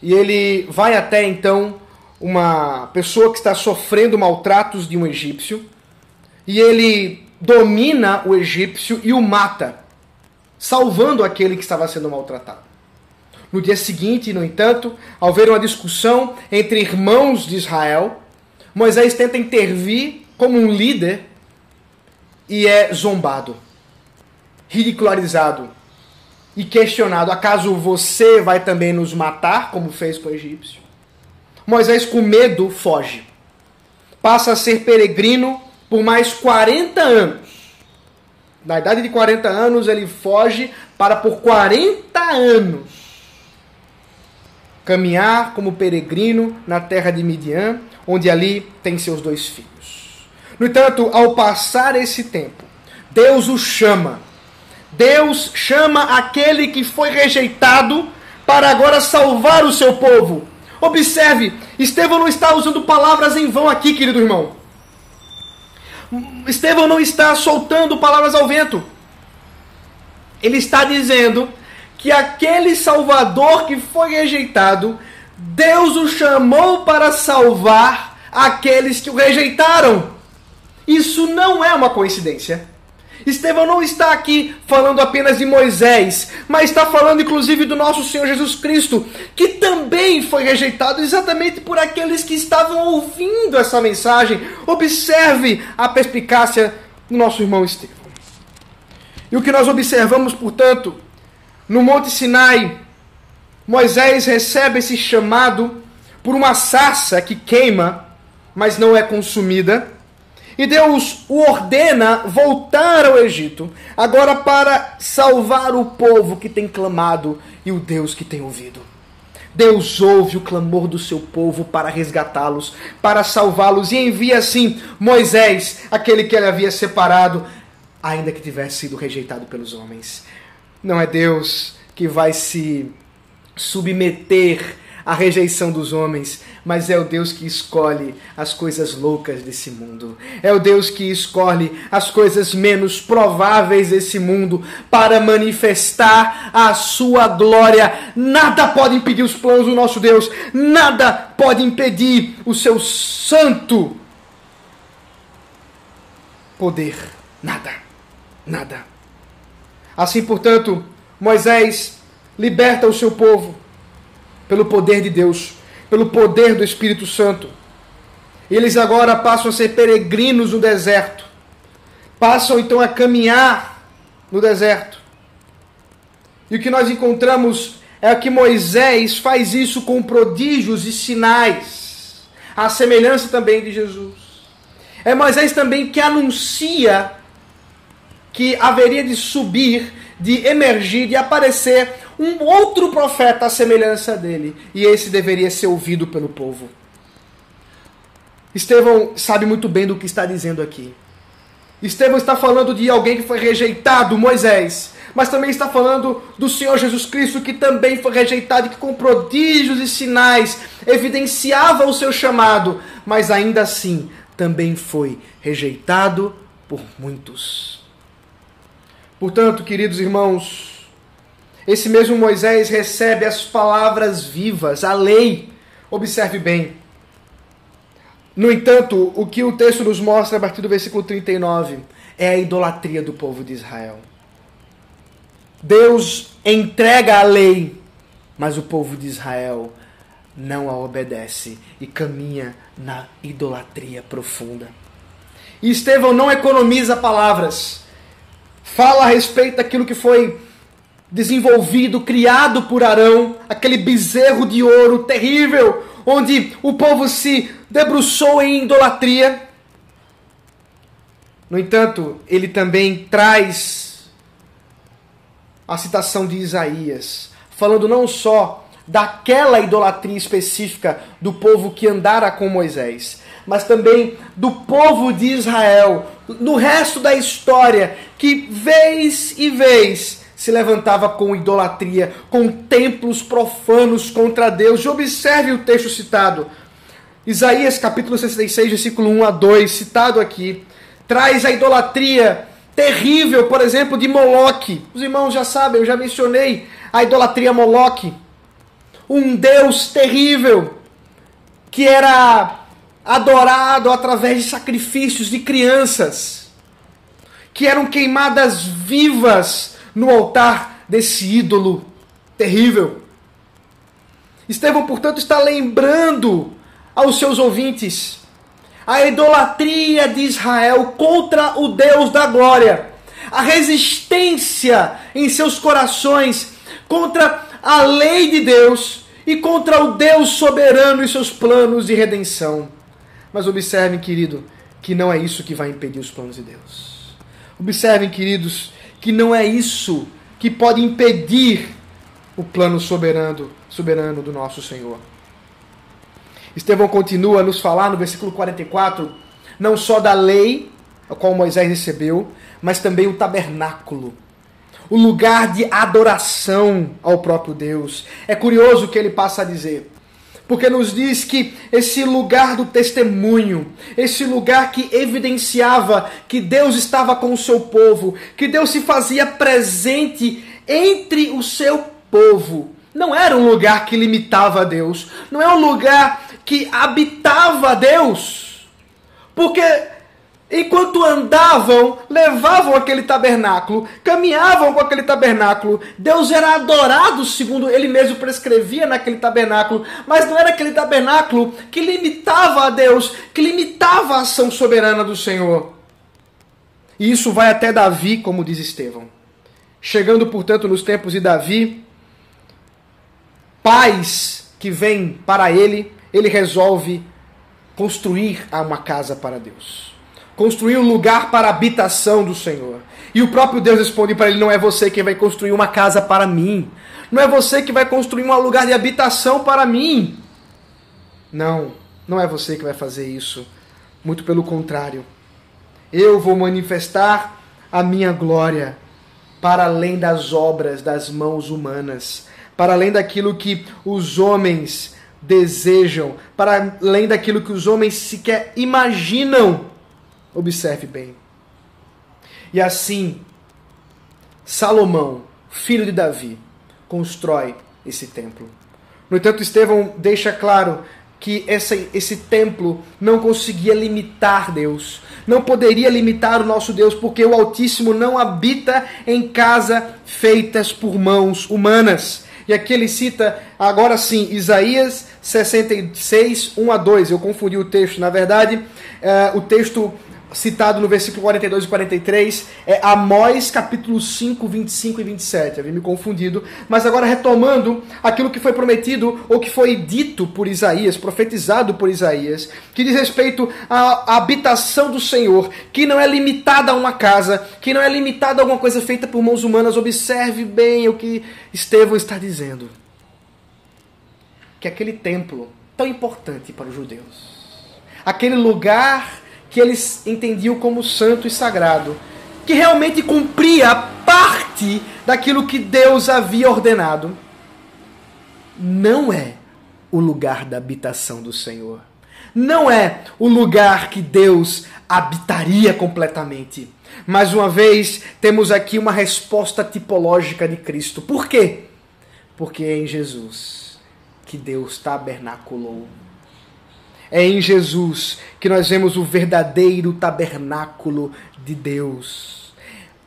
E ele vai até então uma pessoa que está sofrendo maltratos de um egípcio. E ele domina o egípcio e o mata, salvando aquele que estava sendo maltratado. No dia seguinte, no entanto, ao ver uma discussão entre irmãos de Israel, Moisés tenta intervir como um líder e é zombado, ridicularizado e questionado: acaso você vai também nos matar, como fez com o egípcio? Moisés, com medo, foge. Passa a ser peregrino por mais 40 anos. Na idade de 40 anos, ele foge para por 40 anos caminhar como peregrino na terra de Midian, onde ali tem seus dois filhos. No entanto, ao passar esse tempo, Deus o chama. Deus chama aquele que foi rejeitado para agora salvar o seu povo. Observe, Estevão não está usando palavras em vão aqui, querido irmão. Estevão não está soltando palavras ao vento. Ele está dizendo que aquele Salvador que foi rejeitado, Deus o chamou para salvar aqueles que o rejeitaram. Isso não é uma coincidência. Estevão não está aqui falando apenas de Moisés, mas está falando inclusive do nosso Senhor Jesus Cristo, que também foi rejeitado exatamente por aqueles que estavam ouvindo essa mensagem. Observe a perspicácia do nosso irmão Estevão. E o que nós observamos, portanto, no Monte Sinai, Moisés recebe esse chamado por uma sarça que queima mas não é consumida. E Deus o ordena voltar ao Egito, agora para salvar o povo que tem clamado e o Deus que tem ouvido. Deus ouve o clamor do seu povo para resgatá-los, para salvá-los e envia assim Moisés, aquele que ele havia separado, ainda que tivesse sido rejeitado pelos homens. Não é Deus que vai se submeter à rejeição dos homens, mas é o Deus que escolhe as coisas loucas desse mundo. É o Deus que escolhe as coisas menos prováveis desse mundo para manifestar a sua glória. Nada pode impedir os planos do nosso Deus, nada pode impedir o seu santo poder. Nada, nada. Assim, portanto, Moisés liberta o seu povo pelo poder de Deus pelo poder do Espírito Santo. Eles agora passam a ser peregrinos no deserto. Passam então a caminhar no deserto. E o que nós encontramos é que Moisés faz isso com prodígios e sinais, a semelhança também de Jesus. É Moisés também que anuncia que haveria de subir, de emergir, de aparecer um outro profeta à semelhança dele, e esse deveria ser ouvido pelo povo. Estevão sabe muito bem do que está dizendo aqui. Estevão está falando de alguém que foi rejeitado, Moisés, mas também está falando do Senhor Jesus Cristo que também foi rejeitado, que com prodígios e sinais evidenciava o seu chamado, mas ainda assim também foi rejeitado por muitos. Portanto, queridos irmãos, esse mesmo Moisés recebe as palavras vivas, a lei. Observe bem. No entanto, o que o texto nos mostra a partir do versículo 39 é a idolatria do povo de Israel. Deus entrega a lei, mas o povo de Israel não a obedece e caminha na idolatria profunda. E Estevão não economiza palavras. Fala a respeito daquilo que foi desenvolvido, criado por Arão, aquele bezerro de ouro terrível, onde o povo se debruçou em idolatria. No entanto, ele também traz a citação de Isaías, falando não só daquela idolatria específica do povo que andara com Moisés, mas também do povo de Israel, no resto da história, que vez e vez se levantava com idolatria, com templos profanos contra Deus. E observe o texto citado. Isaías capítulo 66, versículo 1 a 2, citado aqui, traz a idolatria terrível, por exemplo, de Moloque. Os irmãos já sabem, eu já mencionei a idolatria Moloque. Um deus terrível que era adorado através de sacrifícios de crianças, que eram queimadas vivas no altar desse ídolo terrível. Estevão, portanto, está lembrando aos seus ouvintes a idolatria de Israel contra o Deus da glória, a resistência em seus corações contra a lei de Deus e contra o Deus soberano e seus planos de redenção. Mas observem, querido, que não é isso que vai impedir os planos de Deus. Observem, queridos, que não é isso que pode impedir o plano soberano, soberano do nosso Senhor. Estevão continua a nos falar no versículo 44, não só da lei, a qual Moisés recebeu, mas também o tabernáculo, o lugar de adoração ao próprio Deus. É curioso o que ele passa a dizer porque nos diz que esse lugar do testemunho, esse lugar que evidenciava que Deus estava com o seu povo, que Deus se fazia presente entre o seu povo, não era um lugar que limitava a Deus, não é um lugar que habitava Deus, porque Enquanto andavam, levavam aquele tabernáculo, caminhavam com aquele tabernáculo. Deus era adorado segundo ele mesmo prescrevia naquele tabernáculo, mas não era aquele tabernáculo que limitava a Deus, que limitava a ação soberana do Senhor. E isso vai até Davi, como diz Estevão. Chegando, portanto, nos tempos de Davi, pais que vêm para ele, ele resolve construir uma casa para Deus. Construir um lugar para a habitação do Senhor. E o próprio Deus responde para ele: Não é você quem vai construir uma casa para mim. Não é você que vai construir um lugar de habitação para mim. Não, não é você que vai fazer isso. Muito pelo contrário. Eu vou manifestar a minha glória para além das obras das mãos humanas, para além daquilo que os homens desejam, para além daquilo que os homens sequer imaginam. Observe bem. E assim, Salomão, filho de Davi, constrói esse templo. No entanto, Estevão deixa claro que esse, esse templo não conseguia limitar Deus, não poderia limitar o nosso Deus, porque o Altíssimo não habita em casa feitas por mãos humanas. E aqui ele cita, agora sim, Isaías 66, 1 a 2. Eu confundi o texto, na verdade, é, o texto citado no versículo 42 e 43 é Amós capítulo 5, 25 e 27. Havia me confundido. Mas agora retomando aquilo que foi prometido ou que foi dito por Isaías, profetizado por Isaías, que diz respeito à habitação do Senhor, que não é limitada a uma casa, que não é limitada a alguma coisa feita por mãos humanas. Observe bem o que Estevão está dizendo. Que aquele templo tão importante para os judeus, aquele lugar que eles entendiam como santo e sagrado, que realmente cumpria parte daquilo que Deus havia ordenado, não é o lugar da habitação do Senhor. Não é o lugar que Deus habitaria completamente. Mais uma vez, temos aqui uma resposta tipológica de Cristo. Por quê? Porque é em Jesus que Deus tabernaculou é em Jesus que nós vemos o verdadeiro tabernáculo de Deus.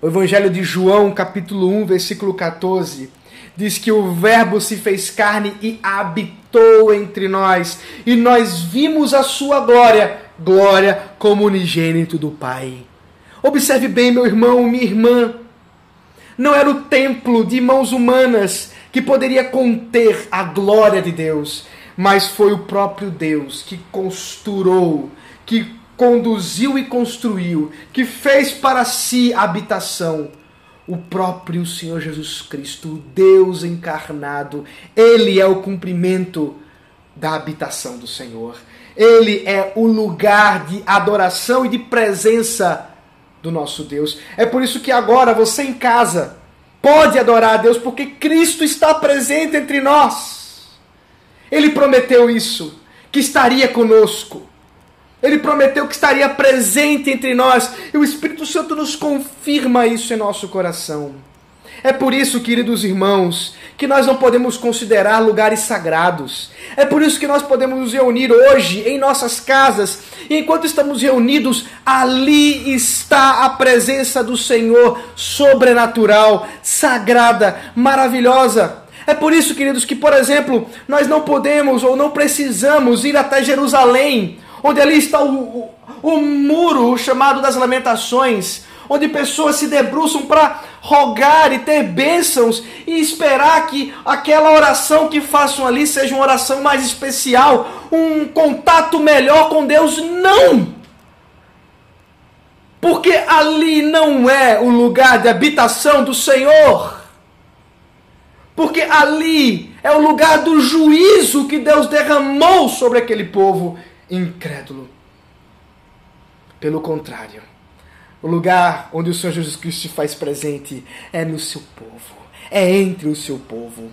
O Evangelho de João, capítulo 1, versículo 14, diz que o Verbo se fez carne e habitou entre nós, e nós vimos a sua glória, glória como unigênito do Pai. Observe bem, meu irmão, minha irmã. Não era o templo de mãos humanas que poderia conter a glória de Deus mas foi o próprio Deus que costurou, que conduziu e construiu, que fez para si habitação. O próprio Senhor Jesus Cristo, o Deus encarnado, ele é o cumprimento da habitação do Senhor. Ele é o lugar de adoração e de presença do nosso Deus. É por isso que agora você em casa pode adorar a Deus, porque Cristo está presente entre nós. Ele prometeu isso, que estaria conosco. Ele prometeu que estaria presente entre nós e o Espírito Santo nos confirma isso em nosso coração. É por isso, queridos irmãos, que nós não podemos considerar lugares sagrados. É por isso que nós podemos nos reunir hoje em nossas casas. E enquanto estamos reunidos, ali está a presença do Senhor sobrenatural, sagrada, maravilhosa. É por isso, queridos, que, por exemplo, nós não podemos ou não precisamos ir até Jerusalém, onde ali está o, o, o muro chamado das lamentações, onde pessoas se debruçam para rogar e ter bênçãos e esperar que aquela oração que façam ali seja uma oração mais especial, um contato melhor com Deus. Não! Porque ali não é o lugar de habitação do Senhor. Porque ali é o lugar do juízo que Deus derramou sobre aquele povo incrédulo. Pelo contrário, o lugar onde o Senhor Jesus Cristo se faz presente é no seu povo, é entre o seu povo.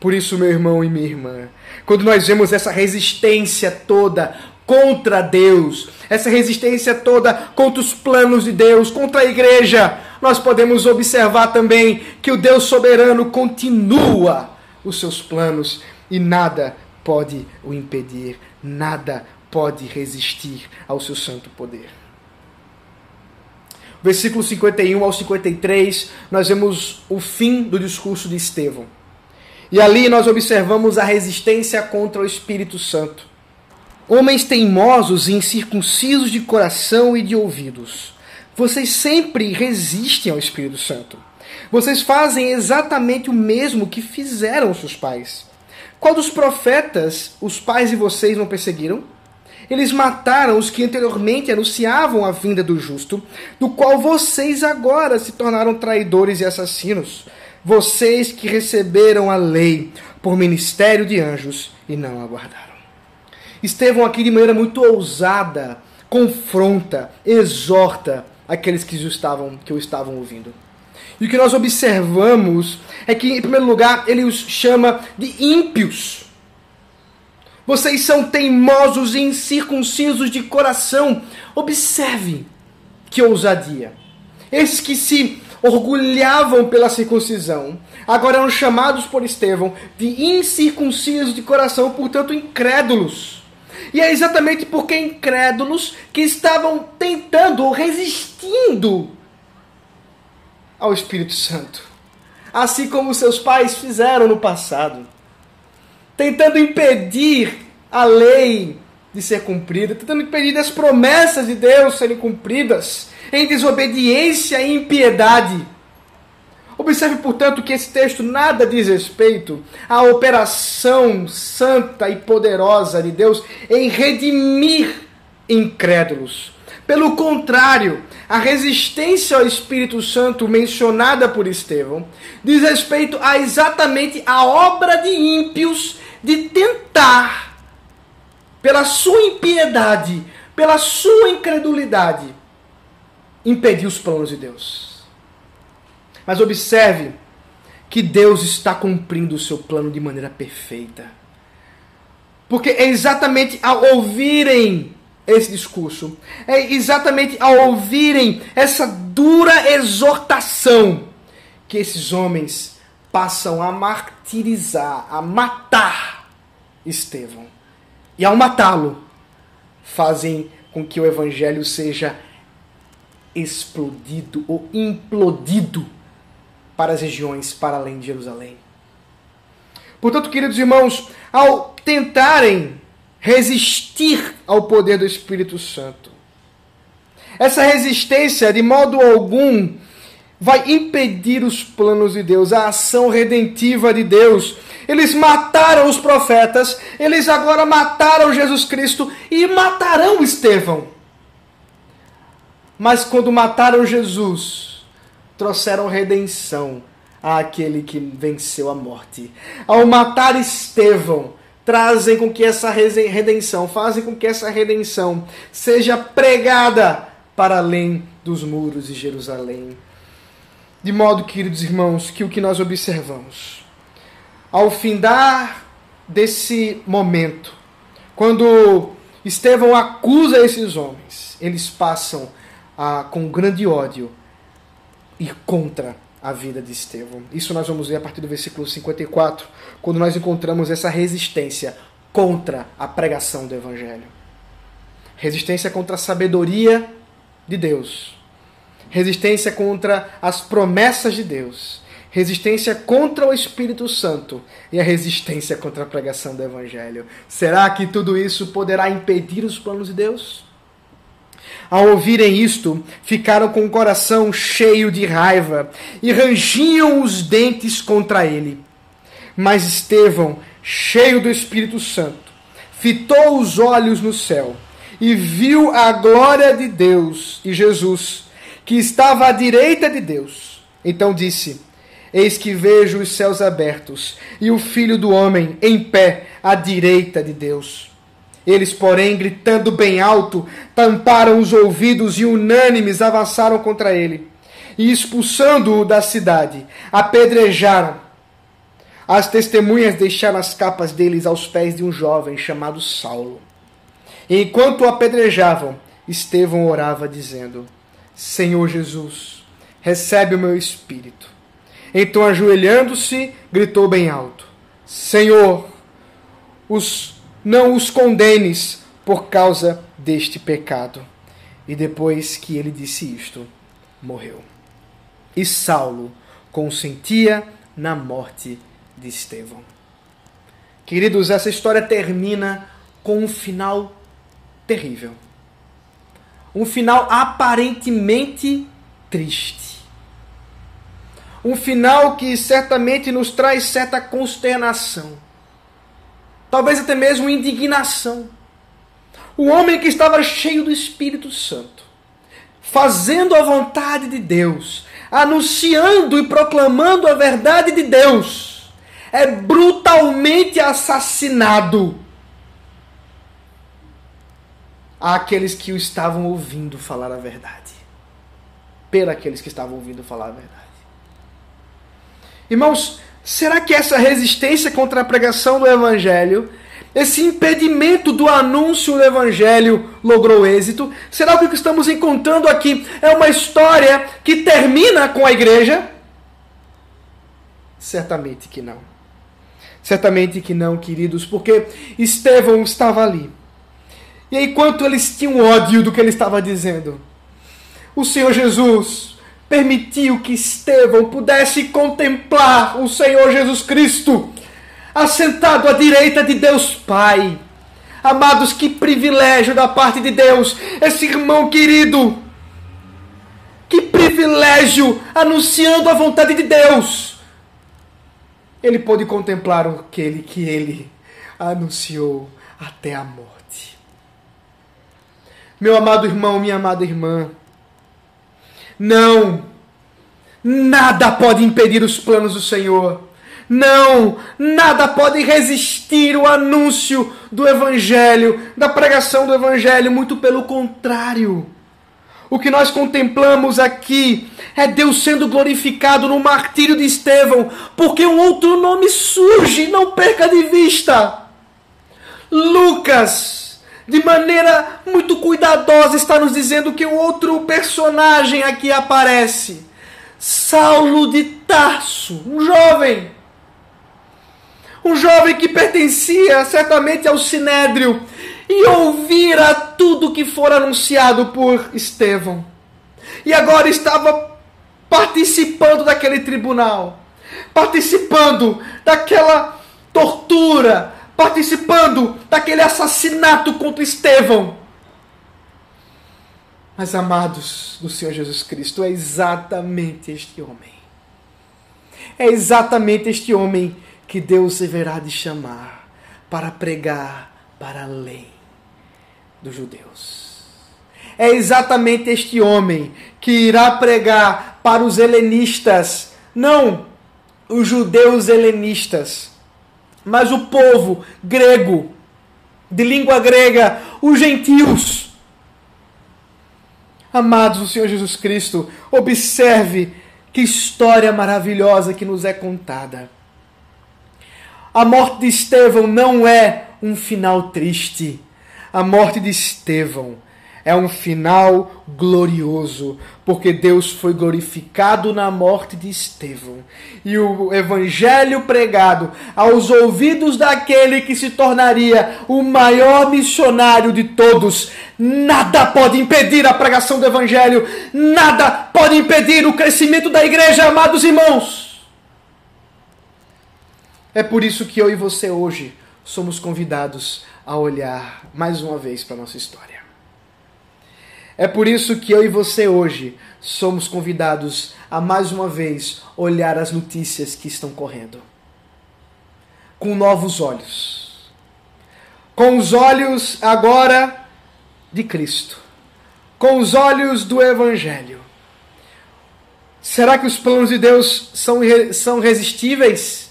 Por isso, meu irmão e minha irmã, quando nós vemos essa resistência toda contra Deus, essa resistência toda contra os planos de Deus, contra a igreja, nós podemos observar também que o Deus soberano continua os seus planos e nada pode o impedir, nada pode resistir ao seu santo poder. Versículo 51 ao 53, nós vemos o fim do discurso de Estevão. E ali nós observamos a resistência contra o Espírito Santo. Homens teimosos e incircuncisos de coração e de ouvidos vocês sempre resistem ao Espírito Santo. Vocês fazem exatamente o mesmo que fizeram seus pais. Qual dos profetas os pais de vocês não perseguiram? Eles mataram os que anteriormente anunciavam a vinda do justo, do qual vocês agora se tornaram traidores e assassinos. Vocês que receberam a lei por ministério de anjos e não aguardaram. Estevão aqui de maneira muito ousada confronta, exorta aqueles que o estavam, que o estavam ouvindo. E o que nós observamos é que, em primeiro lugar, ele os chama de ímpios. Vocês são teimosos e incircuncisos de coração. Observe que ousadia. Esses que se orgulhavam pela circuncisão, agora eram chamados por Estevão de incircuncisos de coração, portanto incrédulos. E é exatamente porque incrédulos que estavam tentando ou resistindo ao Espírito Santo, assim como seus pais fizeram no passado tentando impedir a lei de ser cumprida, tentando impedir as promessas de Deus serem cumpridas, em desobediência e impiedade. Observe, portanto, que esse texto nada diz respeito à operação santa e poderosa de Deus em redimir incrédulos. Pelo contrário, a resistência ao Espírito Santo mencionada por Estevão diz respeito a exatamente a obra de ímpios de tentar, pela sua impiedade, pela sua incredulidade, impedir os planos de Deus. Mas observe que Deus está cumprindo o seu plano de maneira perfeita. Porque é exatamente ao ouvirem esse discurso, é exatamente ao ouvirem essa dura exortação que esses homens passam a martirizar, a matar Estevão. E ao matá-lo, fazem com que o evangelho seja explodido ou implodido para as regiões para além de Jerusalém. Portanto, queridos irmãos, ao tentarem resistir ao poder do Espírito Santo, essa resistência, de modo algum, vai impedir os planos de Deus, a ação redentiva de Deus. Eles mataram os profetas, eles agora mataram Jesus Cristo e matarão Estevão. Mas quando mataram Jesus, trouxeram redenção àquele que venceu a morte. Ao matar Estevão, trazem com que essa redenção, fazem com que essa redenção seja pregada para além dos muros de Jerusalém. De modo, queridos irmãos, que o que nós observamos ao findar desse momento, quando Estevão acusa esses homens, eles passam a, com grande ódio ir contra a vida de Estevão. Isso nós vamos ver a partir do versículo 54, quando nós encontramos essa resistência contra a pregação do Evangelho. Resistência contra a sabedoria de Deus. Resistência contra as promessas de Deus resistência contra o Espírito Santo e a resistência contra a pregação do Evangelho. Será que tudo isso poderá impedir os planos de Deus? Ao ouvirem isto, ficaram com o coração cheio de raiva e rangiam os dentes contra ele. Mas Estevão, cheio do Espírito Santo, fitou os olhos no céu e viu a glória de Deus e Jesus, que estava à direita de Deus. Então disse: Eis que vejo os céus abertos e o Filho do Homem em pé à direita de Deus. Eles, porém, gritando bem alto, tamparam os ouvidos e unânimes avançaram contra ele. E expulsando-o da cidade, apedrejaram. As testemunhas deixaram as capas deles aos pés de um jovem chamado Saulo. E enquanto o apedrejavam, Estevão orava, dizendo: Senhor Jesus, recebe o meu espírito. Então, ajoelhando-se, gritou bem alto: Senhor, os, não os condenes por causa deste pecado. E depois que ele disse isto, morreu. E Saulo consentia na morte de Estevão. Queridos, essa história termina com um final terrível. Um final aparentemente triste um final que certamente nos traz certa consternação, talvez até mesmo indignação. o homem que estava cheio do Espírito Santo, fazendo a vontade de Deus, anunciando e proclamando a verdade de Deus, é brutalmente assassinado àqueles que o estavam ouvindo falar a verdade. Pela aqueles que estavam ouvindo falar a verdade. Irmãos, será que essa resistência contra a pregação do Evangelho, esse impedimento do anúncio do Evangelho logrou êxito? Será que o que estamos encontrando aqui é uma história que termina com a igreja? Certamente que não. Certamente que não, queridos, porque Estevão estava ali e enquanto eles tinham ódio do que ele estava dizendo, o Senhor Jesus permitiu que Estevão pudesse contemplar o Senhor Jesus Cristo assentado à direita de Deus Pai. Amados, que privilégio da parte de Deus, esse irmão querido. Que privilégio anunciando a vontade de Deus. Ele pôde contemplar aquele que ele anunciou até a morte. Meu amado irmão, minha amada irmã, não, nada pode impedir os planos do Senhor. Não, nada pode resistir o anúncio do Evangelho, da pregação do Evangelho, muito pelo contrário. O que nós contemplamos aqui é Deus sendo glorificado no martírio de Estevão, porque um outro nome surge, não perca de vista. Lucas de maneira muito cuidadosa, está nos dizendo que o outro personagem aqui aparece. Saulo de Tarso, um jovem. Um jovem que pertencia certamente ao Sinédrio e ouvira tudo que for anunciado por Estevão. E agora estava participando daquele tribunal, participando daquela tortura, participando daquele assassinato contra Estevão. Mas, amados do Senhor Jesus Cristo, é exatamente este homem. É exatamente este homem que Deus deverá de chamar para pregar para além dos judeus. É exatamente este homem que irá pregar para os helenistas, não os judeus helenistas, mas o povo grego, de língua grega, os gentios. Amados do Senhor Jesus Cristo, observe que história maravilhosa que nos é contada. A morte de Estevão não é um final triste. A morte de Estevão é um final glorioso, porque Deus foi glorificado na morte de Estevão. E o evangelho pregado aos ouvidos daquele que se tornaria o maior missionário de todos. Nada pode impedir a pregação do evangelho, nada pode impedir o crescimento da igreja, amados irmãos. É por isso que eu e você hoje somos convidados a olhar mais uma vez para a nossa história. É por isso que eu e você hoje somos convidados a mais uma vez olhar as notícias que estão correndo com novos olhos. Com os olhos agora de Cristo, com os olhos do Evangelho. Será que os planos de Deus são, são irresistíveis?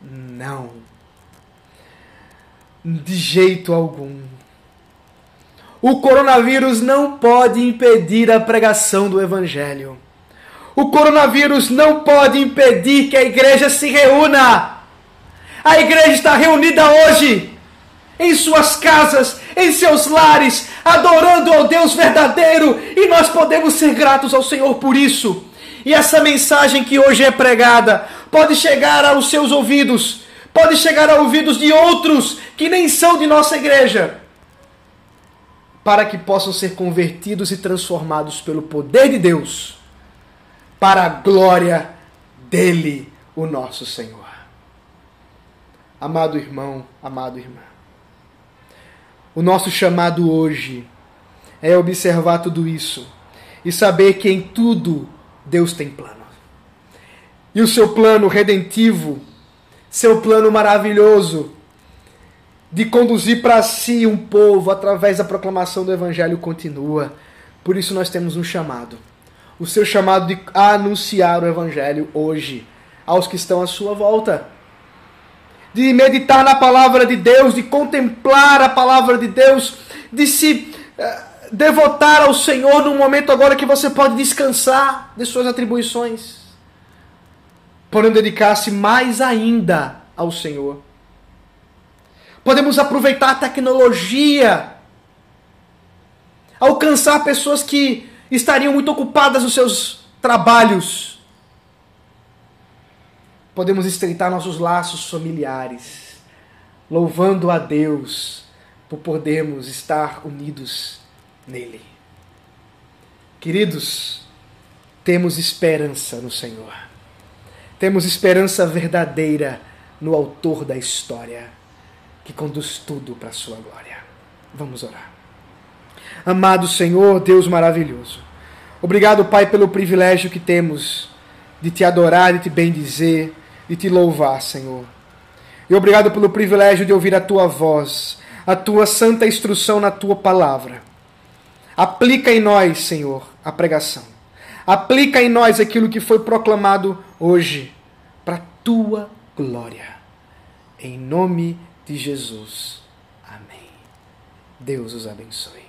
Não. De jeito algum. O coronavírus não pode impedir a pregação do Evangelho. O coronavírus não pode impedir que a igreja se reúna. A igreja está reunida hoje, em suas casas, em seus lares, adorando ao Deus verdadeiro, e nós podemos ser gratos ao Senhor por isso. E essa mensagem que hoje é pregada pode chegar aos seus ouvidos, pode chegar a ouvidos de outros que nem são de nossa igreja para que possam ser convertidos e transformados pelo poder de Deus, para a glória dele, o nosso Senhor. Amado irmão, amado irmã, o nosso chamado hoje é observar tudo isso e saber que em tudo Deus tem plano. E o seu plano redentivo, seu plano maravilhoso, de conduzir para si um povo através da proclamação do Evangelho continua. Por isso nós temos um chamado. O seu chamado de anunciar o Evangelho hoje aos que estão à sua volta. De meditar na palavra de Deus, de contemplar a palavra de Deus, de se uh, devotar ao Senhor num momento agora que você pode descansar de suas atribuições. Podendo dedicar-se mais ainda ao Senhor. Podemos aproveitar a tecnologia, alcançar pessoas que estariam muito ocupadas nos seus trabalhos. Podemos estreitar nossos laços familiares, louvando a Deus por podermos estar unidos nele. Queridos, temos esperança no Senhor. Temos esperança verdadeira no Autor da história que conduz tudo para a sua glória. Vamos orar. Amado Senhor, Deus maravilhoso, obrigado, Pai, pelo privilégio que temos de te adorar, de te bendizer, de te louvar, Senhor. E obrigado pelo privilégio de ouvir a tua voz, a tua santa instrução na tua palavra. Aplica em nós, Senhor, a pregação. Aplica em nós aquilo que foi proclamado hoje, para a tua glória. Em nome de Jesus. Amém. Deus os abençoe.